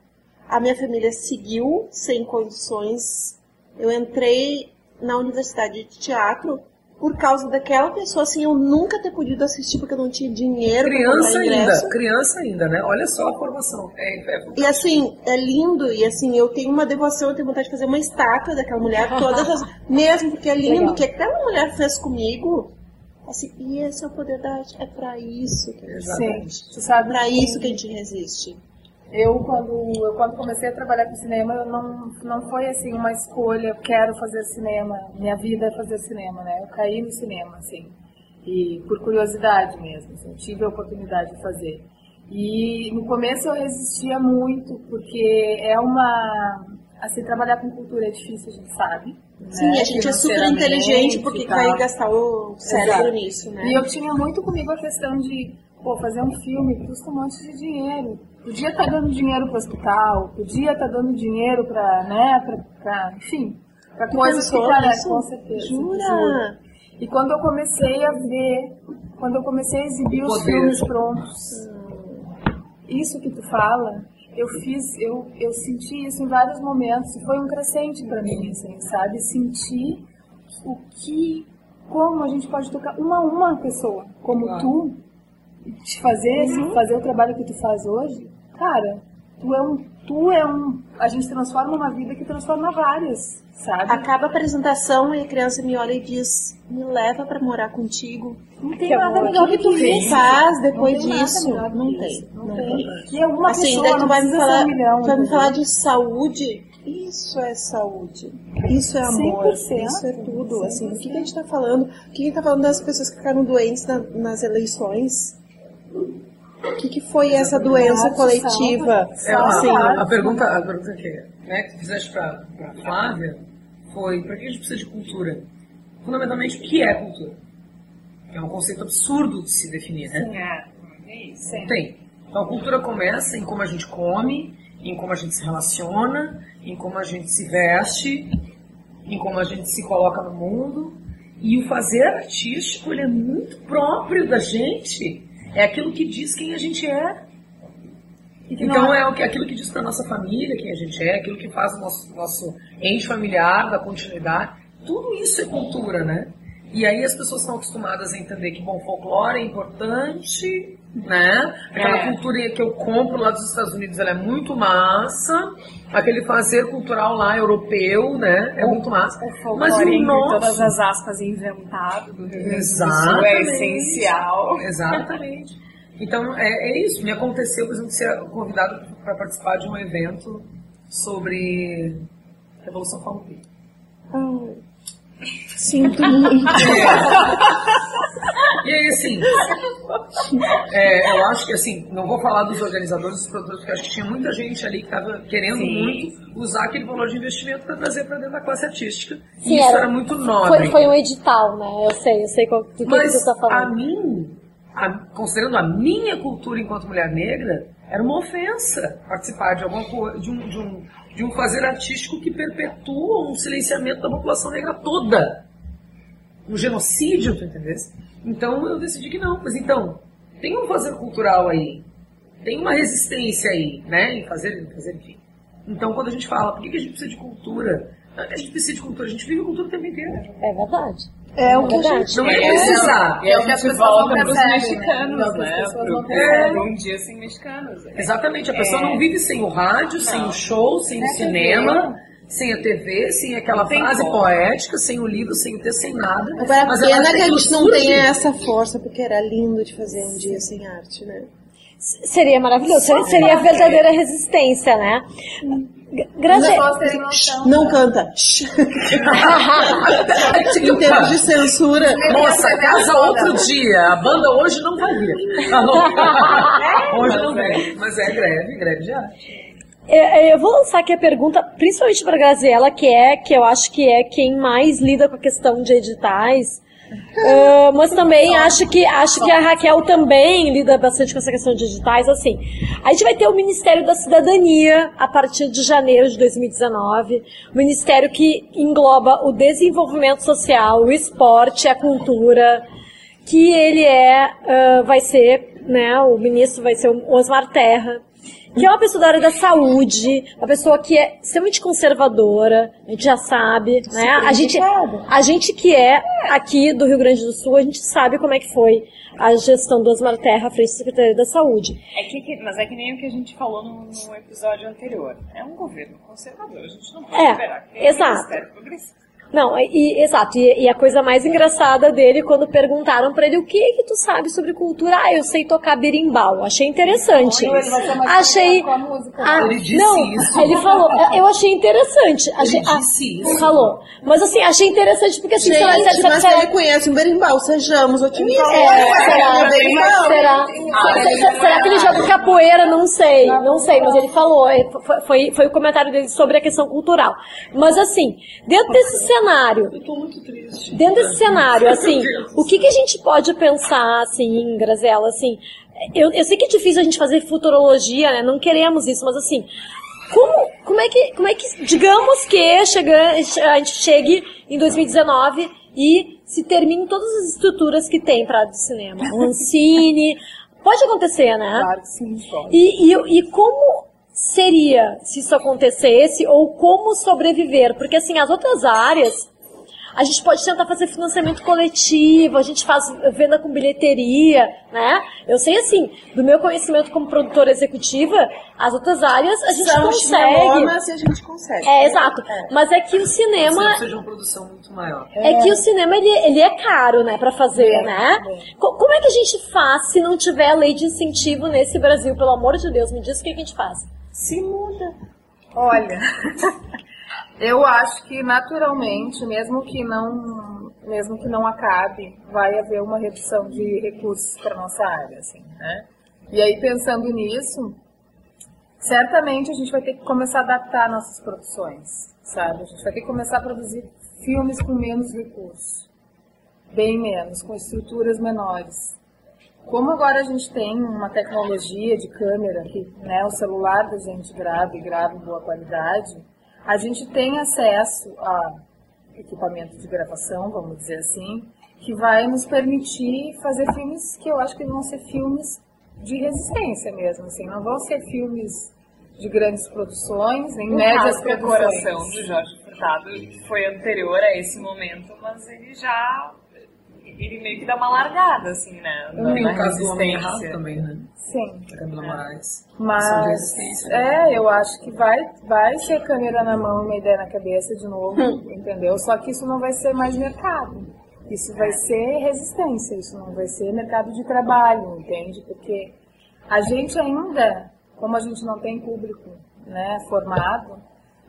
A minha família seguiu sem condições. Eu entrei na universidade de teatro por causa daquela pessoa, assim, eu nunca ter podido assistir porque eu não tinha dinheiro Criança ainda, criança ainda, né? Olha só a formação. É, é- E assim, é lindo, e assim, eu tenho uma devoção, eu tenho vontade de fazer uma estátua daquela mulher, todas as. Mesmo porque é lindo, que aquela mulher fez comigo. Assim, e esse é o poder da arte. É pra isso que a gente. Sim, sabe. Pra isso que a gente resiste. Eu quando, eu, quando comecei a trabalhar com cinema, não, não foi assim uma escolha, eu quero fazer cinema, minha vida é fazer cinema, né? Eu caí no cinema, assim, e por curiosidade mesmo, assim, tive a oportunidade de fazer. E no começo eu resistia muito, porque é uma. Assim, trabalhar com cultura é difícil, a gente sabe. Sim, né? a gente é super inteligente porque vai gastar o cérebro Exato. nisso, né? E eu tinha muito comigo a questão de, pô, fazer um filme custa um monte de dinheiro. Podia estar dando dinheiro para o hospital, podia estar dando dinheiro para, né, pra, pra, enfim, para coisas que parecem, com certeza. Jura? E quando eu comecei a ver, quando eu comecei a exibir os filmes prontos, isso que tu fala, eu fiz, eu, eu senti isso em vários momentos, e foi um crescente para mim, assim, sabe? Sentir o que, como a gente pode tocar uma a uma pessoa, como Claro. tu, te fazer, Uhum. fazer o trabalho que tu faz hoje, cara, tu é um, tu é um, a gente transforma uma vida que transforma várias, sabe? Acaba a apresentação e a criança me olha e diz: Me leva pra morar contigo. Não tem Que nada amor. melhor que que tu isso. faz depois Não disso? que Não tem. Não, Não tem. Que é uma assim, pessoa, tu não vai me falar, milhão, tu vai me falar de saúde. Isso é saúde. Isso é amor. 100%, Isso é tudo. Assim, o que, que a gente tá falando? O que a gente tá falando das pessoas que ficaram doentes na- nas eleições? O que, que foi essa doença coletiva? É, a, Assim, a, a pergunta, a pergunta que, né, que tu fizeste para a Flávia foi para que a gente precisa de cultura? Fundamentalmente, o que é cultura? É um conceito absurdo de se definir, né? É, é isso. Não tem. Então a cultura começa em como a gente come, em como a gente se relaciona, em como a gente se veste, em como a gente se coloca no mundo. E o fazer artístico ele é muito próprio da gente. É aquilo que diz quem a gente é. Então é o que- aquilo que diz para nossa família quem a gente é, aquilo que faz o nosso, nosso ente familiar, da continuidade. Tudo isso é cultura, né? E aí as pessoas estão acostumadas a entender que, bom, folclore é importante, né? Aquela É. cultura que eu compro lá dos Estados Unidos, ela é muito massa. Aquele fazer cultural lá europeu, né? É muito massa. O Mas o nosso... todas as aspas, inventado do Rio é Exatamente. essencial. Exatamente. Então, é, é isso. Me aconteceu, por exemplo, ser convidado para participar de um evento sobre Revolução Farroupilha. ai, sinto muito. E aí, assim, é, eu acho que, assim, não vou falar dos organizadores, dos produtores, porque acho que tinha muita gente ali que estava querendo Sim. muito usar aquele valor de investimento para trazer para dentro da classe artística. Sim, e isso era- era, muito nobre. Foi, foi um edital, né? Eu sei, eu sei qual, do que, Mas você tá a falando. mim, a- considerando a minha cultura enquanto mulher negra, era uma ofensa participar de alguma coisa, de um, de um, de um fazer artístico que perpetua um silenciamento da população negra toda. Um genocídio, tu entendesse? Então eu decidi que não. Mas então, tem um fazer cultural aí, tem uma resistência aí, né? Em fazer, em fazer, enfim. Então quando a gente fala, por que que a gente precisa de cultura? A gente precisa de cultura, a gente vive cultura o tempo inteiro. É verdade. É o que a verdade. gente Não é É, precisar. É a o que as pessoas volta não percebem, né? mexicanos, É o que as né? pessoas Pro, não pro um dia sem mexicanos. Exatamente, a pessoa É. não vive sem o rádio, sem o show, sem o É cinema, sem a TV, sem aquela Não tem frase como. poética, sem o livro, sem o texto, sem nada. Agora, Mas pena ela que a gente não tenha essa força, porque era lindo de fazer um dia sem arte, né? Seria maravilhoso. Seria, seria a verdadeira resistência, né? Grande... Noção. Não canta. em termos de censura. Moça, casa outro dia. A banda hoje não vai vir. Hoje não vem. Mas é greve, greve de arte. É, é, Eu vou lançar aqui a pergunta, principalmente para Graziella, que é que eu acho que é quem mais lida com a questão de editais. Ah, mas também acho que acho que a Raquel também lida bastante com essa questão de digitais. Assim, a gente vai ter o Ministério da Cidadania a partir de janeiro de 2019, o ministério que engloba o desenvolvimento social, o esporte, a cultura, que ele é ah, vai ser, né? O ministro vai ser o Osmar Terra que é uma pessoa da área da saúde, uma pessoa que é extremamente conservadora, a gente já sabe, né? A gente, a gente que é aqui do Rio Grande do Sul, a gente sabe como é que foi a gestão do Osmar Terra à frente da Secretaria da Saúde. É que, mas é que nem o que a gente falou no, no episódio anterior. É um governo conservador, a gente não pode É, esperar. que um exato. progressista. Não, e, exato, e, e a coisa mais engraçada dele, quando perguntaram pra ele o que que tu sabe sobre cultura, ah, eu sei tocar berimbau, achei interessante. Ele vai ser mais Achei... com a música. Ah, Ele disse não, isso. ele falou, eu achei interessante. Achei, ah, disse isso. Falou. Mas assim, achei interessante porque assim, Gente, será, será, mas será, ele conhece um berimbau, sejamos otimistas. É, será? Berimbau. Será? Se- se- Será que ele joga capoeira? Não sei, não sei, mas ele falou, é, foi, foi, foi o comentário dele sobre a questão cultural. Mas assim, dentro desse cenário, Eu tô muito triste. dentro desse cenário, assim, o que, que a gente pode pensar, assim, Grazela, assim, eu, eu sei que é difícil a gente fazer futurologia, né, não queremos isso, mas assim, como, como é que, como é que, digamos que chega, a gente chegue em 2019 e se termine todas as estruturas que tem para de cinema, o Ancine, pode acontecer, né? Claro que sim, pode. E, e, e como seria se isso acontecesse ou como sobreviver? Porque assim, as outras áreas, a gente pode tentar fazer financiamento coletivo, a gente faz venda com bilheteria, né? Eu sei assim, do meu conhecimento como produtora executiva, as outras áreas a gente São consegue. e a gente consegue. É, exato. Mas é que o cinema Precisa de uma produção muito maior. é que o cinema ele, ele é caro, né, para fazer, né? Co- Como é que a gente faz se não tiver lei de incentivo nesse Brasil? Pelo amor de Deus, me diz o que, que a gente faz. Se muda. Olha, eu acho que naturalmente, mesmo que não, mesmo que não acabe, vai haver uma redução de recursos para nossa área, assim, né? E aí pensando nisso, certamente a gente vai ter que começar a adaptar nossas produções, sabe? A gente vai ter que começar a produzir filmes com menos recursos, bem menos, com estruturas menores. Como agora a gente tem uma tecnologia de câmera que né, o celular da gente grava e grava em boa qualidade, a gente tem acesso a equipamento de gravação, vamos dizer assim, que vai nos permitir fazer filmes que eu acho que vão ser filmes de resistência mesmo, assim, não vão ser filmes de grandes produções, nem médias produções. coração do Jorge Furtado foi anterior a esse momento, mas ele já. Ele meio que dá uma largada, assim, né? Na, Tem na o caso do Homem Errado resistência. também, né? Sim. Camila Moraes. Ação de Mas né? é, eu acho que vai, vai ser câmera na mão e uma ideia na cabeça de novo, entendeu? Só que isso não vai ser mais mercado. Isso vai ser resistência, isso não vai ser mercado de trabalho, entende? Porque a gente ainda, como a gente não tem público né, formado,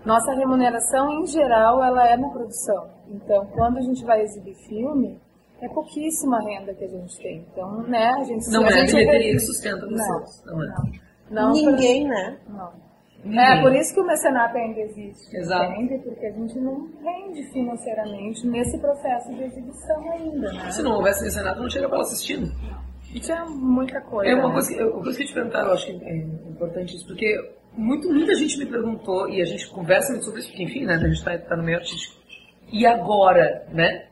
nossa remuneração em geral ela é na produção. Então, quando a gente vai exibir filme, é pouquíssima renda que a gente tem. Então, né, a gente Não a é a gente bilheteria que sustenta Não, vocês. Não é. não, Ninguém, né? não. Ninguém. É, por isso que o mecenato ainda existe, Exato. entende? Porque a gente não rende financeiramente nesse processo de exibição ainda, né? Se não houvesse mecenato, não chega pra ela assistindo. Isso é muita coisa. É uma né? coisa que, uma coisa que eu te perguntar, eu acho que é importante isso, porque muito, muita gente me perguntou, e a gente conversa muito sobre isso, porque enfim, né, a gente tá, tá no meio artístico. E agora, né?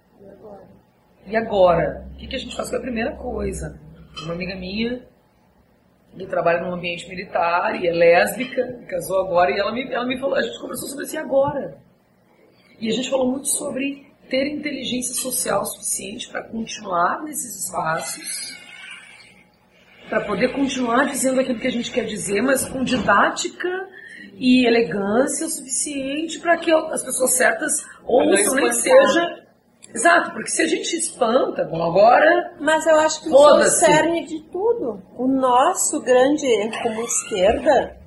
E agora? O que, que a gente faz? Foi a primeira coisa. Uma amiga minha, que trabalha num ambiente militar e é lésbica, casou agora, e ela me, ela me falou, a gente conversou sobre isso e agora? E a gente falou muito sobre ter inteligência social suficiente para continuar nesses espaços, para poder continuar dizendo aquilo que a gente quer dizer, mas com didática e elegância suficiente para que as pessoas certas ouçam, nem que seja. Exato, porque se a gente espanta, bom, agora. Mas eu acho que isso é o cerne de tudo. O nosso grande erro como esquerda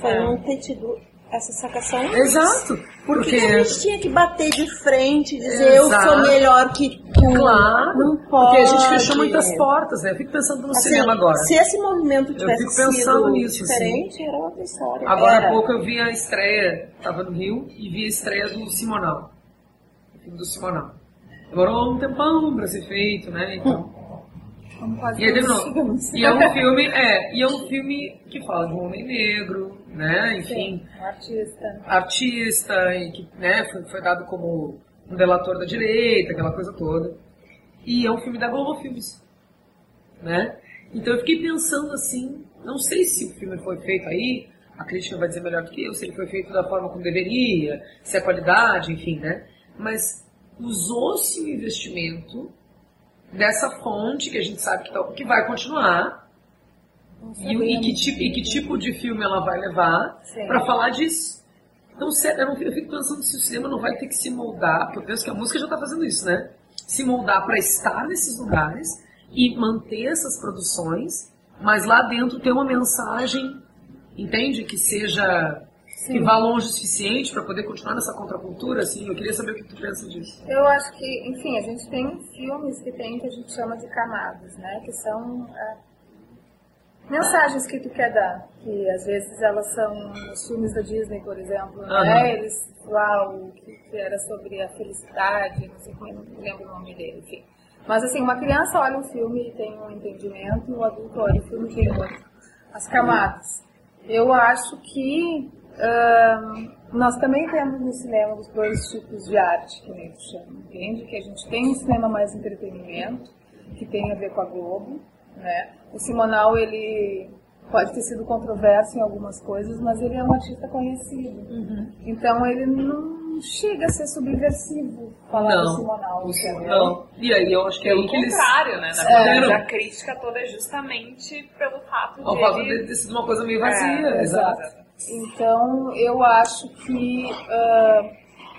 foi É. não ter tido essa sacação. Exato. Por que Porque. que a gente tinha que bater de frente e dizer eu Exato. sou melhor que tu? Claro, Não porque a gente pode. fechou muitas portas, né? Eu fico pensando no Assim, cinema agora. Se esse movimento tivesse fico pensando sido nisso, assim. diferente, era outra história. Agora Era. há pouco eu vi a estreia, tava no Rio, e vi a estreia do Simonal. O filme do Simonal. Demorou um tempão pra ser feito, né? Então. Como quase E terminou. E é um filme, é, e é um filme que fala de um homem negro, né? Enfim, Um artista. artista, e que né, foi, foi dado como um delator da direita, aquela coisa toda. E é um filme da Globo Filmes, né? Então eu fiquei pensando assim, não sei se o filme foi feito aí, a crítica vai dizer melhor do que eu, se ele foi feito da forma como deveria, se a qualidade, enfim, né? Mas usou-se o investimento dessa fonte que a gente sabe que, tá- que vai continuar e, e que tipo, e que tipo de filme ela vai levar para falar disso. Então, sério, eu, não- eu fico pensando se o cinema não vai ter que se moldar, porque eu penso que a música já está fazendo isso, né? Se moldar para estar nesses lugares e manter essas produções, mas lá dentro ter uma mensagem, entende? Que seja. Que vá longe o suficiente para poder continuar nessa contracultura, assim. Eu queria saber o que tu pensa disso. Eu acho que, enfim, a gente tem filmes que tem que a gente chama de camadas, né? Que são é, mensagens que tu quer dar. Que às vezes elas são os filmes da Disney, por exemplo, Aham. né? Eles lá o que, que era sobre a felicidade, não sei como, não lembro o nome dele, enfim. Mas assim, uma criança olha um filme e tem um entendimento, o adulto olha o filme e tem outro. As camadas. Eu acho que ahn, nós também temos no cinema os dois tipos de arte, que nem tu chama, entende? Que a gente tem um cinema mais entretenimento, que tem a ver com a Globo, né? O Simonal, ele pode ter sido controverso em algumas coisas, mas ele é um artista conhecido. Então ele não chega a ser subversivo falar do Simonal, entendeu? Não. E aí eu acho que é aí que eles. contrário, né? Na É. verdade, a crítica toda é justamente pelo fato Ao de. fato ele- de ter sido uma coisa meio vazia, É, exato. Então, eu acho que ah,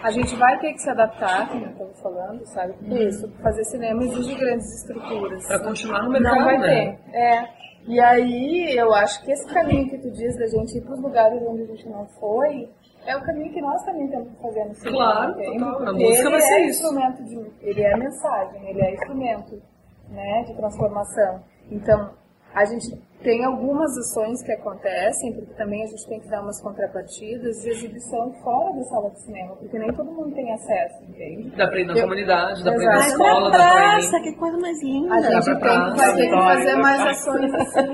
a gente vai ter que se adaptar, como eu estava falando, sabe? Porque isso, fazer cinema exige grandes estruturas. Pra continuar no mercado, Não vai né? ter. É. E aí, eu acho que esse caminho que tu diz da gente ir para os lugares onde a gente não foi, é o caminho que nós também temos que fazer no cinema. Claro, entende? total. A música vai ser é isso. instrumento de, ele é mensagem, ele é instrumento, né, de transformação. Então, a gente tem algumas ações que acontecem, porque também a gente tem que dar umas contrapartidas de exibição fora da sala de cinema, porque nem todo mundo tem acesso, entende? Dá pra ir na Eu- comunidade, dá pra ir na escola, dá pra ir. que coisa mais linda. A gente pra tem que, praça, vai ter que fazer vai. mais ações assim,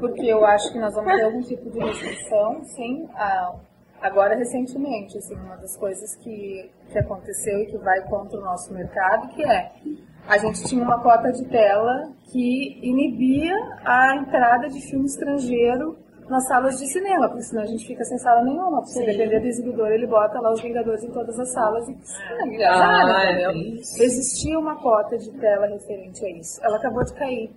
porque eu acho que nós vamos ter algum tipo de restrição, sim. Ah, agora, recentemente, assim, uma das coisas que, que aconteceu e que vai contra o nosso mercado, que é a gente tinha uma cota de tela que inibia a entrada de filme estrangeiro nas salas de cinema, porque senão a gente fica sem sala nenhuma. Porque se depender do exibidor, ele bota lá os Vingadores em todas as salas e é, Ah, é, entendeu? tem isso. Existia uma cota de tela referente a isso. Ela acabou de cair.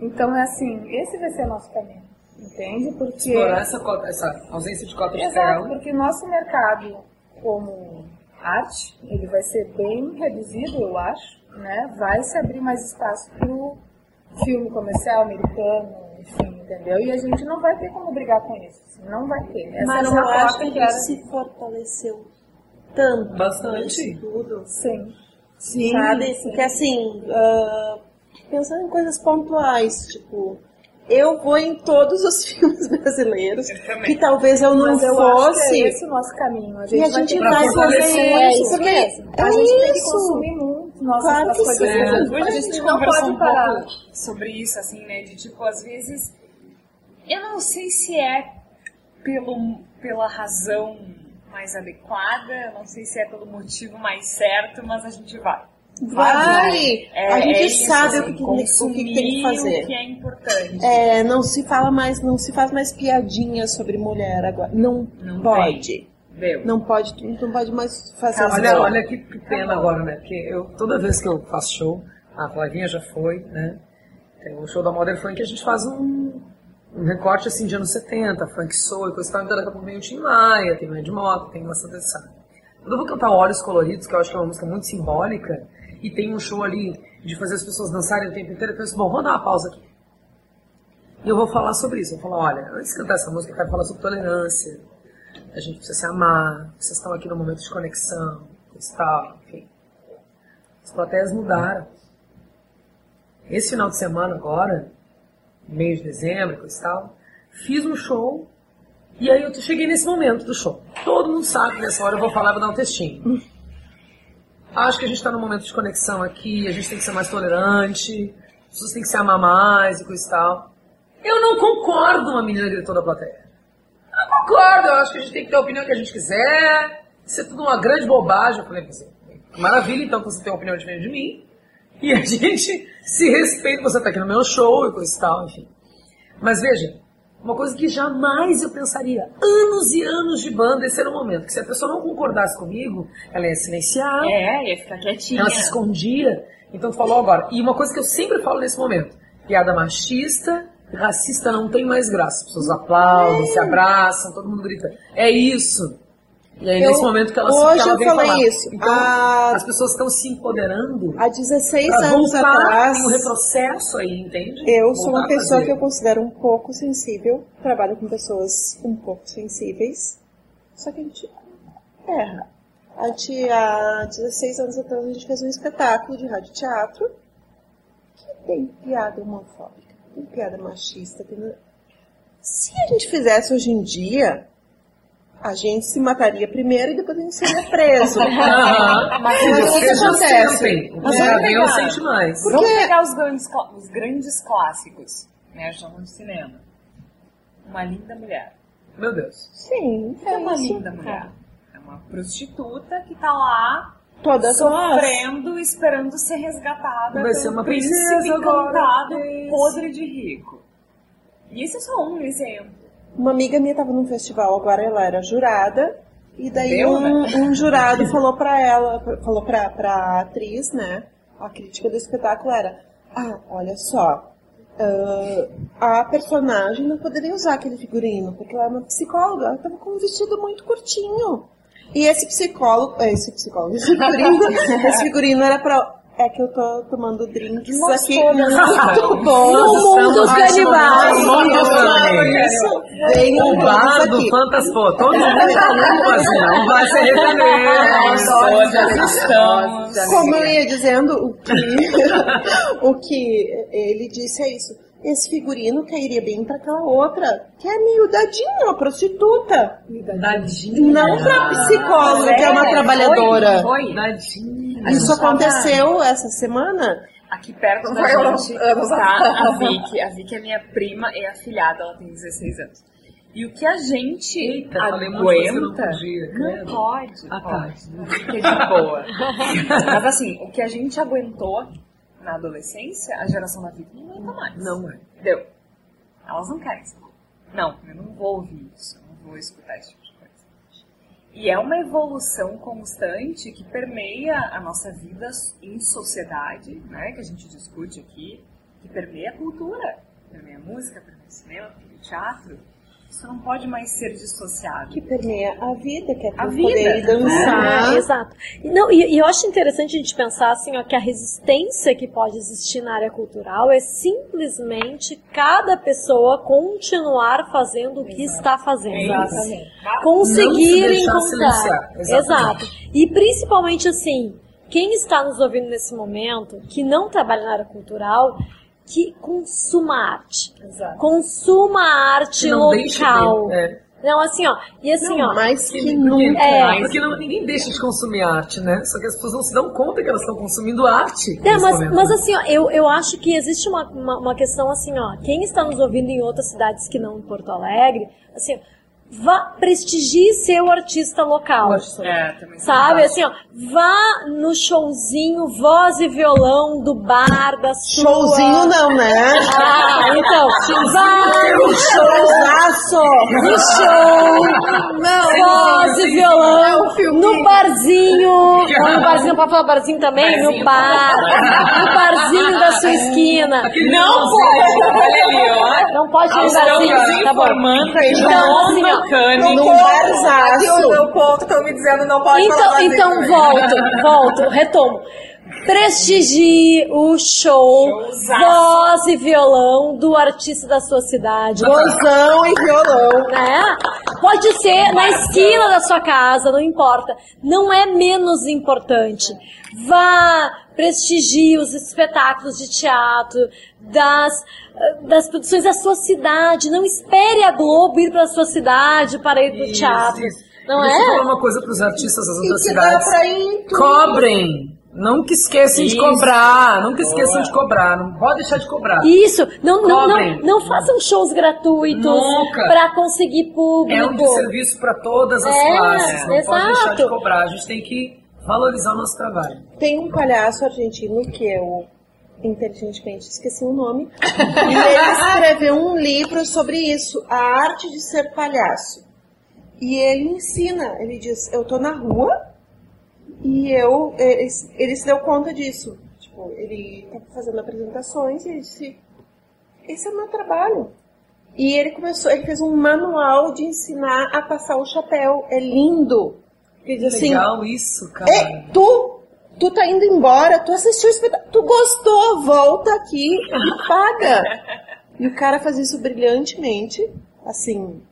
Então é assim, esse vai ser nosso caminho. Entende? Porque. Explorar essa, cota, essa ausência de cota de Exato, tela. porque nosso mercado como arte, ele vai ser bem reduzido, eu acho, né? Vai se abrir mais espaço para o filme comercial americano, enfim, entendeu? E a gente não vai ter como brigar com isso, assim, não vai ter. Essa Mas era eu acho que a que gente era... se fortaleceu tanto. Bastante. Tudo. Sim. Sim, sabe? sim. Porque assim, ah, pensando em coisas pontuais, tipo, eu vou em todos os filmes brasileiros, que talvez eu não Mas eu acho que fosse. é esse o nosso caminho. A gente, E a vai gente vai fazer muito, isso, porque mesmo. é A gente tem que isso. consumir muito nossas Claro as coisas. É, hoje a gente não pode um parar. pouco sobre isso, assim, né? De tipo, às vezes. Eu não sei se é pelo, pela razão mais adequada, eu não sei se é pelo motivo mais certo, mas a gente vai. Vai! É, a gente é sabe assim, o, que, que- o que, tem que fazer. O que é importante. É, não se fala mais, não se faz mais piadinha sobre mulher agora. Não, Não pode. Deu. Não pode, não pode mais fazer Olha, isso. olha que, pena agora, né? Porque eu, toda vez que eu faço show, a Flavinha já foi, né? Tem o show da Modern Funk, a gente faz um, um recorte assim de anos 70, funk soul e coisa e tal. Então daqui a pouco vem o Tim Maia, tem o Ed Mota, tem uma Santa. Quando eu vou cantar Olhos Coloridos, que eu acho que é uma música muito simbólica, e tem um show ali de fazer as pessoas dançarem o tempo inteiro, eu penso, bom, vamos dar uma pausa aqui. E eu vou falar sobre isso. Eu vou falar, olha, antes de cantar essa música, eu quero falar sobre tolerância. A gente precisa se amar, vocês estão aqui no momento de conexão, tal, enfim. As plateias mudaram. Esse final de semana agora, mês de dezembro, coisa e tal, fiz um show e aí eu cheguei nesse momento do show. Todo mundo sabe que nessa hora eu vou falar vou dar um textinho. Acho que a gente está num momento de conexão aqui, a gente tem que ser mais tolerante, as pessoas têm que se amar mais e coisa tal. Eu não concordo, uma menina gritou da plateia. Concordo, eu acho que a gente tem que ter a opinião que a gente quiser. Isso é tudo uma grande bobagem. Eu falei, você, maravilha, então que você tem uma opinião diferente de mim. E a gente se respeita, você tá aqui no meu show e coisa e tal, enfim. Mas veja, uma coisa que jamais eu pensaria, anos e anos de banda, esse era o momento, que se a pessoa não concordasse comigo, ela ia silenciar, É, ia ficar quietinha. ela se escondia. Então tu falou agora. E uma coisa que eu sempre falo nesse momento, piada machista, racista não tem mais graça. As pessoas aplaudem, se abraçam, todo mundo grita. É isso. E aí Eu- nesse momento que ela, hoje que ela eu vem falei falar. isso. Então, Ah, as pessoas estão se empoderando Há 16 pra anos atrás, no retrocesso aí, entende? eu sou uma a pessoa que eu considero um pouco sensível, trabalho com pessoas um pouco sensíveis, só que a gente erra. A gente, há 16 anos atrás, a gente fez um espetáculo de rádio teatro que tem piada homofóbica, tem piada machista. Se a gente fizesse hoje em dia, a gente se mataria primeiro e depois a gente seria preso. Mas o que acontece? sentem. O Mas que pegar. sente mais. Porque- Vamos pegar os grandes, os grandes clássicos, né? Chamam de cinema. Uma linda mulher. Meu Deus. Sim, que é uma isso. linda mulher? É uma prostituta que tá lá Todas nós. sofrendo, esperando ser resgatada Vai ser uma príncipe princesa agora. encantado, podre de rico. E esse é só um exemplo. Uma amiga minha estava num festival, agora ela era jurada, e daí Deu, um, né? um jurado falou pra ela, falou pra, pra atriz, né? A crítica do espetáculo era, ah, olha só, ah, a personagem não poderia usar aquele figurino, porque ela é uma psicóloga, ela estava com um vestido muito curtinho. E esse psicólogo, eh, esse psicólogo, esse figurino, esse figurino era pra. É que eu tô tomando drinks Nós aqui muito bom. No mundo dos canibais. Isso, venham O bar todos do aqui. Fantaspô. Todo mundo assim, não vai se arrepender. Todas. Como eu ia dizendo, o que, o que ele disse é isso. Esse figurino cairia bem pra aquela outra, que é miudadinha, uma prostituta. Dadinha. Não pra psicóloga, que é uma É, trabalhadora. Foi, foi. Dadinha. Isso aconteceu essa semana. Aqui perto da gente tá a Vicky. A Vicky é minha prima e afilhada, ela tem 16 anos. E o que a gente Eita, aguenta... podia, Não pode, Ah, tá. pode. Fica de boa. Mas assim, o que a gente aguentou na adolescência, a geração da Vicky não aguenta mais. Não é. Deu. Elas não querem saber. Não, eu não vou ouvir isso, eu não vou escutar esse tipo de coisa. E é uma evolução constante que permeia a nossa vida em sociedade, né, que a gente discute aqui, que permeia a cultura, permeia a música, permeia o cinema, permeia o teatro. Isso não pode mais ser dissociado. Que permeia a vida, que é A vida, poder ir dançar. É, exato. E Não, e, e eu acho interessante a gente pensar assim, ó, que a resistência que pode existir na área cultural é simplesmente cada pessoa continuar fazendo o que está fazendo. Exatamente. Conseguir encontrar. Exato. E principalmente assim, quem está nos ouvindo nesse momento, que não trabalha na área cultural, que consuma arte. Exato. Consuma a arte Que não deixe local. de- é. Não, assim, ó. E assim, ó. Mais que Porque, nunca. É. porque não- ninguém deixa de consumir arte, né? Só que as pessoas não se dão conta que elas estão consumindo arte. É, mas, momento. mas assim, ó, eu, eu acho que existe uma, uma, uma questão assim, ó, quem está nos ouvindo em outras cidades que não em Porto Alegre, assim, vá, prestigie seu artista local. É, também Sabe, assim, ó, vá no showzinho voz e violão do bar da sua... Showzinho não, né? Ah, então, vá no Showzaço! no show, voz e violão, no barzinho, não no barzinho, não pode falar barzinho também, no bar, no barzinho da sua esquina. Não pode! Olha ali, ó. Não pode ir no barzinho, tá bom. Então, assim, ó, Cani. Num barzaço. Aqui o meu ponto estão me dizendo não pode falar Então, vazio. então volto, volto, retomo. Prestigie o show, voz e violão do artista da sua cidade. Gozão e violão. né? Pode ser na esquina da sua casa, não importa. Não é menos importante. Vá, prestigie os espetáculos de teatro, das, das produções da sua cidade. Não espere a Globo ir para a sua cidade para ir para o teatro. Isso. Não Deixa eu é? falar uma coisa pros artistas das outras cidades. Cobrem! Nunca esqueçam de Isso. cobrar, nunca esqueçam Boa. de cobrar, não pode deixar de cobrar. Isso, não, não, não, não façam shows gratuitos Nunca. para conseguir público. É um desserviço para todas as É, classes, não pode deixar de exato. cobrar, a gente tem que valorizar o nosso trabalho. Tem um palhaço argentino que eu, inteligentemente, esqueci o nome. e ele escreveu um livro sobre isso, a arte de ser palhaço. E ele ensina, ele diz, eu tô na rua e eu, ele, ele se deu conta disso. Tipo, ele tá fazendo apresentações e ele disse, esse é o meu trabalho. E ele começou, ele fez um manual de ensinar a passar o chapéu. É lindo. Ele diz assim, Legal isso, cara. é, tu, tu tá indo embora, tu assistiu o espetáculo, tu gostou, volta aqui e paga. E o cara faz isso brilhantemente, assim.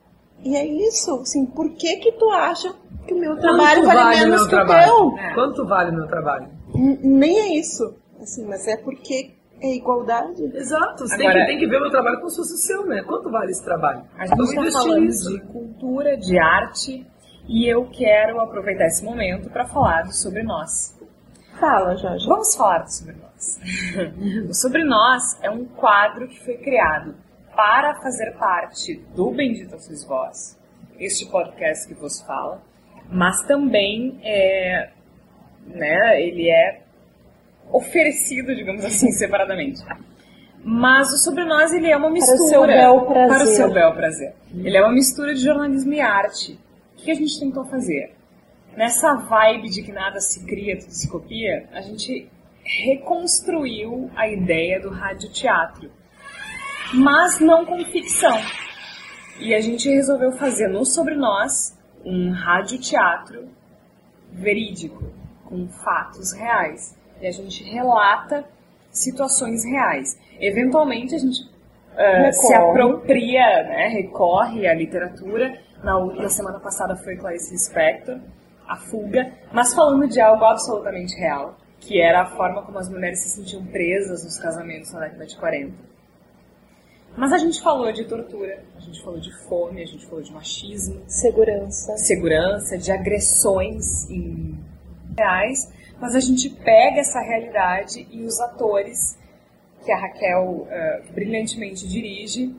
E é isso, assim, por que que tu acha que o meu trabalho Quanto vale, o menos que o trabalho? teu? É. Quanto vale o meu trabalho? N- Nem é isso, assim, mas é porque é igualdade. Exato, você Agora- tem, que, tem que ver o meu trabalho como se fosse o seu, né? Quanto vale esse trabalho? A gente Vamos está falando nisso. de cultura, de arte, e eu quero aproveitar esse momento para falar do Sobre Nós. Fala, Jorge. Vamos falar do Sobre Nós. o Sobre Nós é um quadro que foi criado para fazer parte do Bendita Sois Vós, este podcast que vos fala, mas também é, né, ele é oferecido, digamos assim, separadamente. Mas o Sobre Nós, ele é uma mistura... o seu bel prazer. Para o seu bel prazer. Ele é uma mistura de jornalismo e arte. O que a gente tentou fazer? Nessa vibe de que nada se cria, tudo se copia, a gente reconstruiu a ideia do radioteatro. Mas não com ficção. E a gente resolveu fazer no Sobre Nós um radioteatro verídico, com fatos reais. E a gente relata situações reais. Eventualmente a gente ah, se apropria, né, recorre à literatura. Na, na semana passada foi Clarice Lispector, A Fuga, mas falando de algo absolutamente real, que era a forma como as mulheres se sentiam presas nos casamentos na década de 40. Mas a gente falou de tortura, a gente falou de fome, a gente falou de machismo, Segurança. segurança, de agressões em reais, mas a gente pega essa realidade e os atores que a Raquel eh, brilhantemente dirige,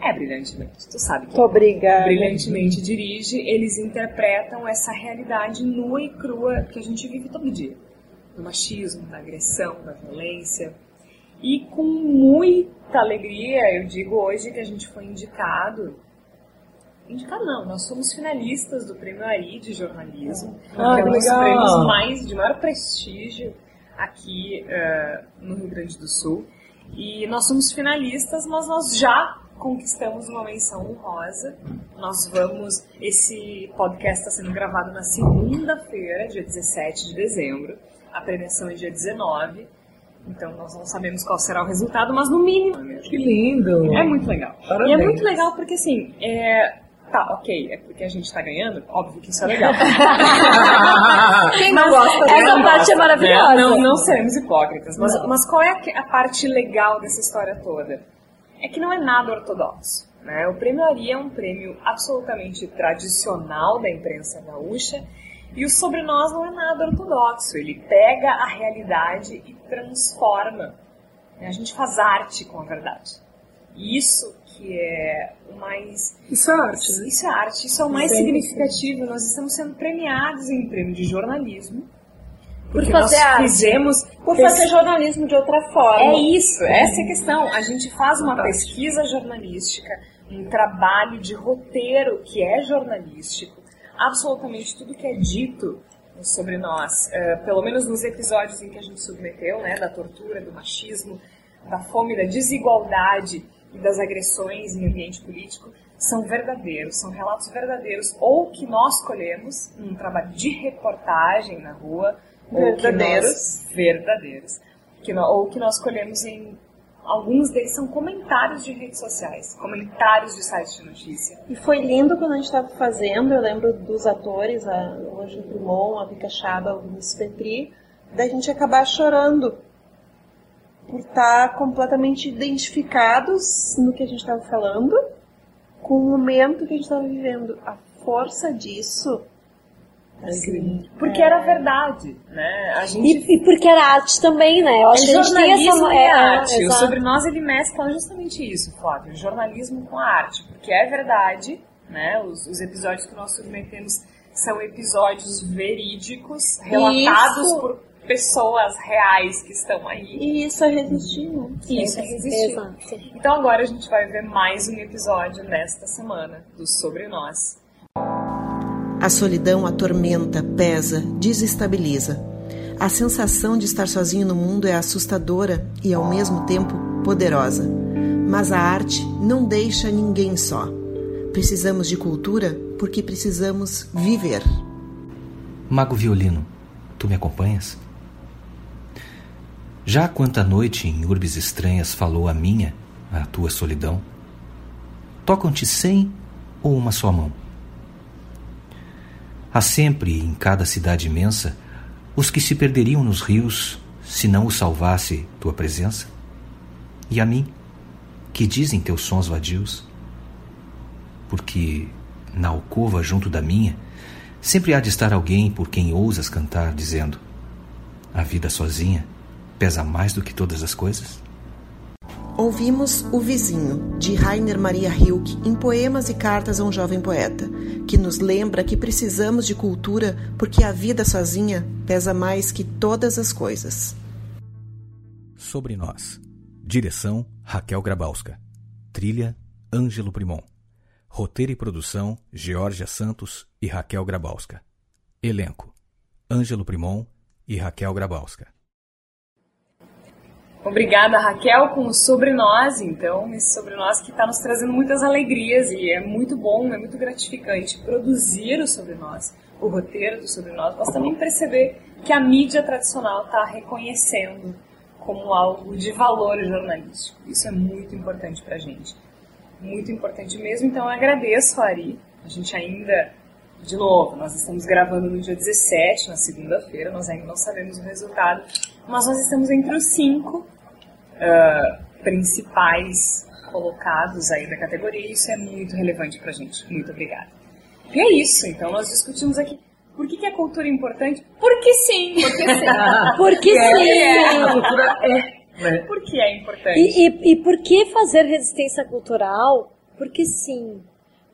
é brilhantemente, tu sabe que Muito obrigada. brilhantemente dirige, eles interpretam essa realidade nua e crua que a gente vive todo dia. Do machismo, da agressão, da violência. E com muita alegria, eu digo hoje que a gente foi indicado. Indicado não, nós somos finalistas do Prêmio Ari de Jornalismo, Ah, que é um dos prêmios mais, de maior prestígio aqui eh, no Rio Grande do Sul. E nós somos finalistas, mas nós já conquistamos uma menção honrosa. Nós vamos. Esse podcast está sendo gravado na segunda-feira, dia 17 de dezembro. A premiação é dia 19. Então nós não sabemos qual será o resultado, mas no mínimo. Que lindo! É muito legal. Parabéns. E é muito legal porque assim, é. Tá, ok, é porque a gente tá ganhando, óbvio que isso é legal. Quem não gosta Essa parte é maravilhosa. Né? Não, não seremos hipócritas. Mas, mas qual é a parte legal dessa história toda? É que não é nada ortodoxo. Né? O Prêmio Ari é um prêmio absolutamente tradicional da imprensa gaúcha e o Sobre Nós não é nada ortodoxo. Ele pega a realidade e transforma. A gente faz arte com a verdade. E isso que é o mais Isso é arte, né? isso é arte, isso é o mais Sim, significativo. Nós estamos sendo premiados em prêmio de jornalismo. Por Porque fazer nós arte. fizemos. Por fazer jornalismo de outra forma. É isso, essa é a questão. A gente faz uma Fantástico. pesquisa jornalística, um trabalho de roteiro que é jornalístico. Absolutamente tudo que é dito sobre nós, eh, pelo menos nos episódios em que a gente submeteu, né, da tortura, do machismo, da fome, da desigualdade e das agressões em ambiente político, são verdadeiros, são relatos verdadeiros, ou que nós colhemos num trabalho de reportagem na rua, ou que Verdadeiros. nós, verdadeiros, que nó- ou que nós colhemos em alguns deles são comentários de redes sociais, comentários de sites de notícia. E foi lindo quando a gente estava fazendo, eu lembro dos atores, a Ângelo Drummond, a Vika Chaba, o Vinícius Petri, da gente acabar chorando por estar completamente identificados no que a gente estava falando com o momento que a gente estava vivendo. A força disso Porque é... era verdade, né? A gente... e, e, porque era arte também, né? Eu acho que a gente tem essa... É, arte. o sobre nós ele mescla justamente isso, Flávio, o jornalismo com a arte, porque é verdade, né? Os, os episódios que nós submetemos são episódios verídicos, relatados isso. por pessoas reais que estão aí. E isso é resistir, né? Isso é. Então agora a gente vai ver mais um episódio nesta semana do Sobre Nós. A solidão atormenta, pesa, desestabiliza. A sensação de estar sozinho no mundo é assustadora e, ao mesmo tempo, poderosa. Mas a arte não deixa ninguém só. Precisamos de cultura porque precisamos viver. Mago Violino, tu me acompanhas? Já quanta noite em urbes estranhas falou a minha, a tua solidão? Tocam-te cem ou uma só mão? Há sempre, em cada cidade imensa, os que se perderiam nos rios se não os salvasse tua presença? E a mim, que dizem teus sons vadios? Porque na alcova junto da minha, sempre há de estar alguém por quem ousas cantar, dizendo: A vida sozinha pesa mais do que todas as coisas? Ouvimos O Vizinho, de Rainer Maria Rilke, em Poemas e Cartas a um Jovem Poeta, que nos lembra que precisamos de cultura porque a vida sozinha pesa mais que todas as coisas. Sobre Nós. Direção: Raquel Grabowska. Trilha: Ângelo Primon. Roteiro e produção: Georgia Santos e Raquel Grabowska. Elenco: Ângelo Primon e Raquel Grabowska. Obrigada, Raquel, com o Sobre Nós, então, esse Sobre Nós que está nos trazendo muitas alegrias e é muito bom, é muito gratificante produzir o Sobre Nós, o roteiro do Sobre Nós, mas também perceber que a mídia tradicional está reconhecendo como algo de valor jornalístico. Isso é muito importante para a gente, muito importante mesmo. Então, eu agradeço, Ari. A gente ainda, de novo, nós estamos gravando no dia 17, na segunda-feira, nós ainda não sabemos o resultado, mas nós estamos entre os cinco uh, principais colocados aí da categoria e isso é muito relevante para a gente. Muito obrigada. E é isso, então nós discutimos aqui por que, que a cultura é importante? Porque sim! Porque sim! Porque sim! É, a cultura é. Né? Porque é importante. E, e, e por que fazer resistência cultural? Porque sim.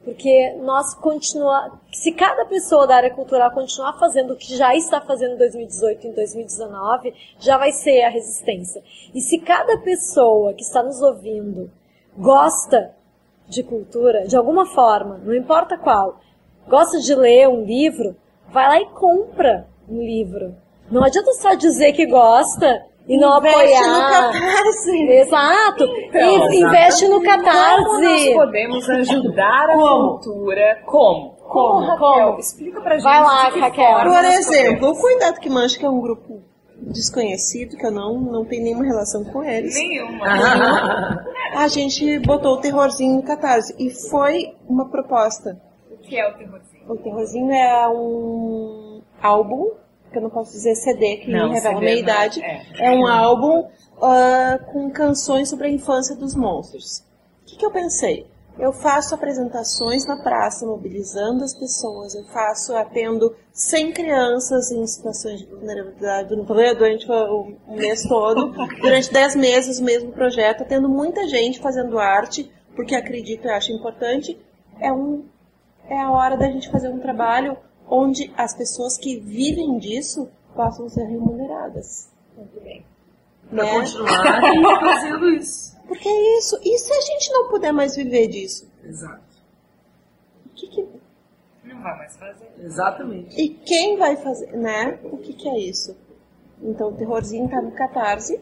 Porque nós continuar, se cada pessoa da área cultural continuar fazendo o que já está fazendo em 2018 e em 2019, já vai ser a resistência. E se cada pessoa que está nos ouvindo gosta de cultura, de alguma forma, não importa qual, gosta de ler um livro, vai lá e compra um livro. Não adianta só dizer que gosta e não investe apoiar. no Catarse. Exato. Então, e investe no Catarse. Como nós podemos ajudar a Como? cultura? Como? Como? Raquel? Como? Explica pra gente. Vai lá, Raquel. Por exemplo, o Cuidado que Mancha, que é um grupo desconhecido, que eu não, não tenho nenhuma relação com eles. Nenhuma. A gente botou o terrorzinho no Catarse. E foi uma proposta. o que é o terrorzinho? O terrorzinho é um álbum, que eu não posso dizer CD, que Não, revela CD minha não, idade. é. É um álbum ah, com canções sobre a infância dos monstros. O que, que eu pensei? Eu faço apresentações na praça, mobilizando as pessoas. Eu faço, atendo 100 crianças em situações de vulnerabilidade durante o mês todo. Durante 10 meses, o mesmo projeto. Atendo muita gente fazendo arte, porque acredito e acho importante. É, um, é a hora da gente fazer um trabalho onde as pessoas que vivem disso possam ser remuneradas. Muito bem. Pra né? Continuar fazendo isso. Porque é isso. E se a gente não puder mais viver disso? Exato. O que que- Não vai mais fazer. Exatamente. E quem vai fazer, né? O que, que é isso? Então o terrorzinho tá no catarse.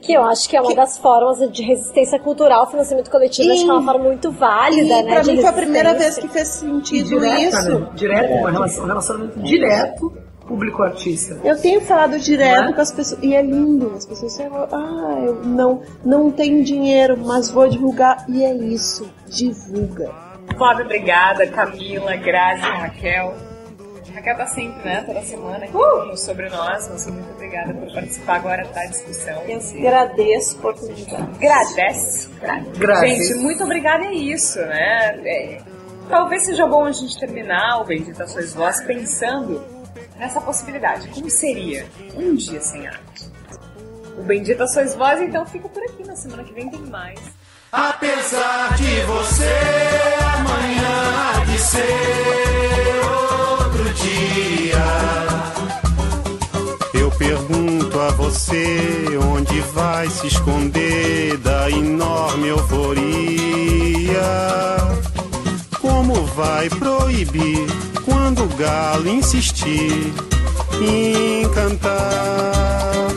Que eu acho que é uma das formas de resistência cultural, financiamento coletivo, acho que é uma forma muito válida, e né? pra mim foi a primeira vez que fez sentido Direta, isso. né? Direto, uma relação, um relacionamento direto público artista. Eu tenho falado direto é? com as pessoas, e é lindo, as pessoas falam, ah, eu não, não tenho dinheiro, mas vou divulgar, e é isso, divulga. Flávia, obrigada. Camila, Grazi, Raquel. Raquel tá sempre, né? Toda semana aqui no Sobre Nós. Você muito obrigada por participar agora da discussão. Eu agradeço a oportunidade. Agradece. Graças. Gente, muito obrigada é isso, né? É, talvez seja bom a gente terminar o Bendita Sois Vós pensando nessa possibilidade. Como seria um dia sem arte? O Bendita Sois Vós, então, fica por aqui. Na semana que vem tem mais. Apesar de você, amanhã há de ser dia. Eu pergunto a você onde vai se esconder da enorme euforia. Como vai proibir quando o galo insistir em cantar?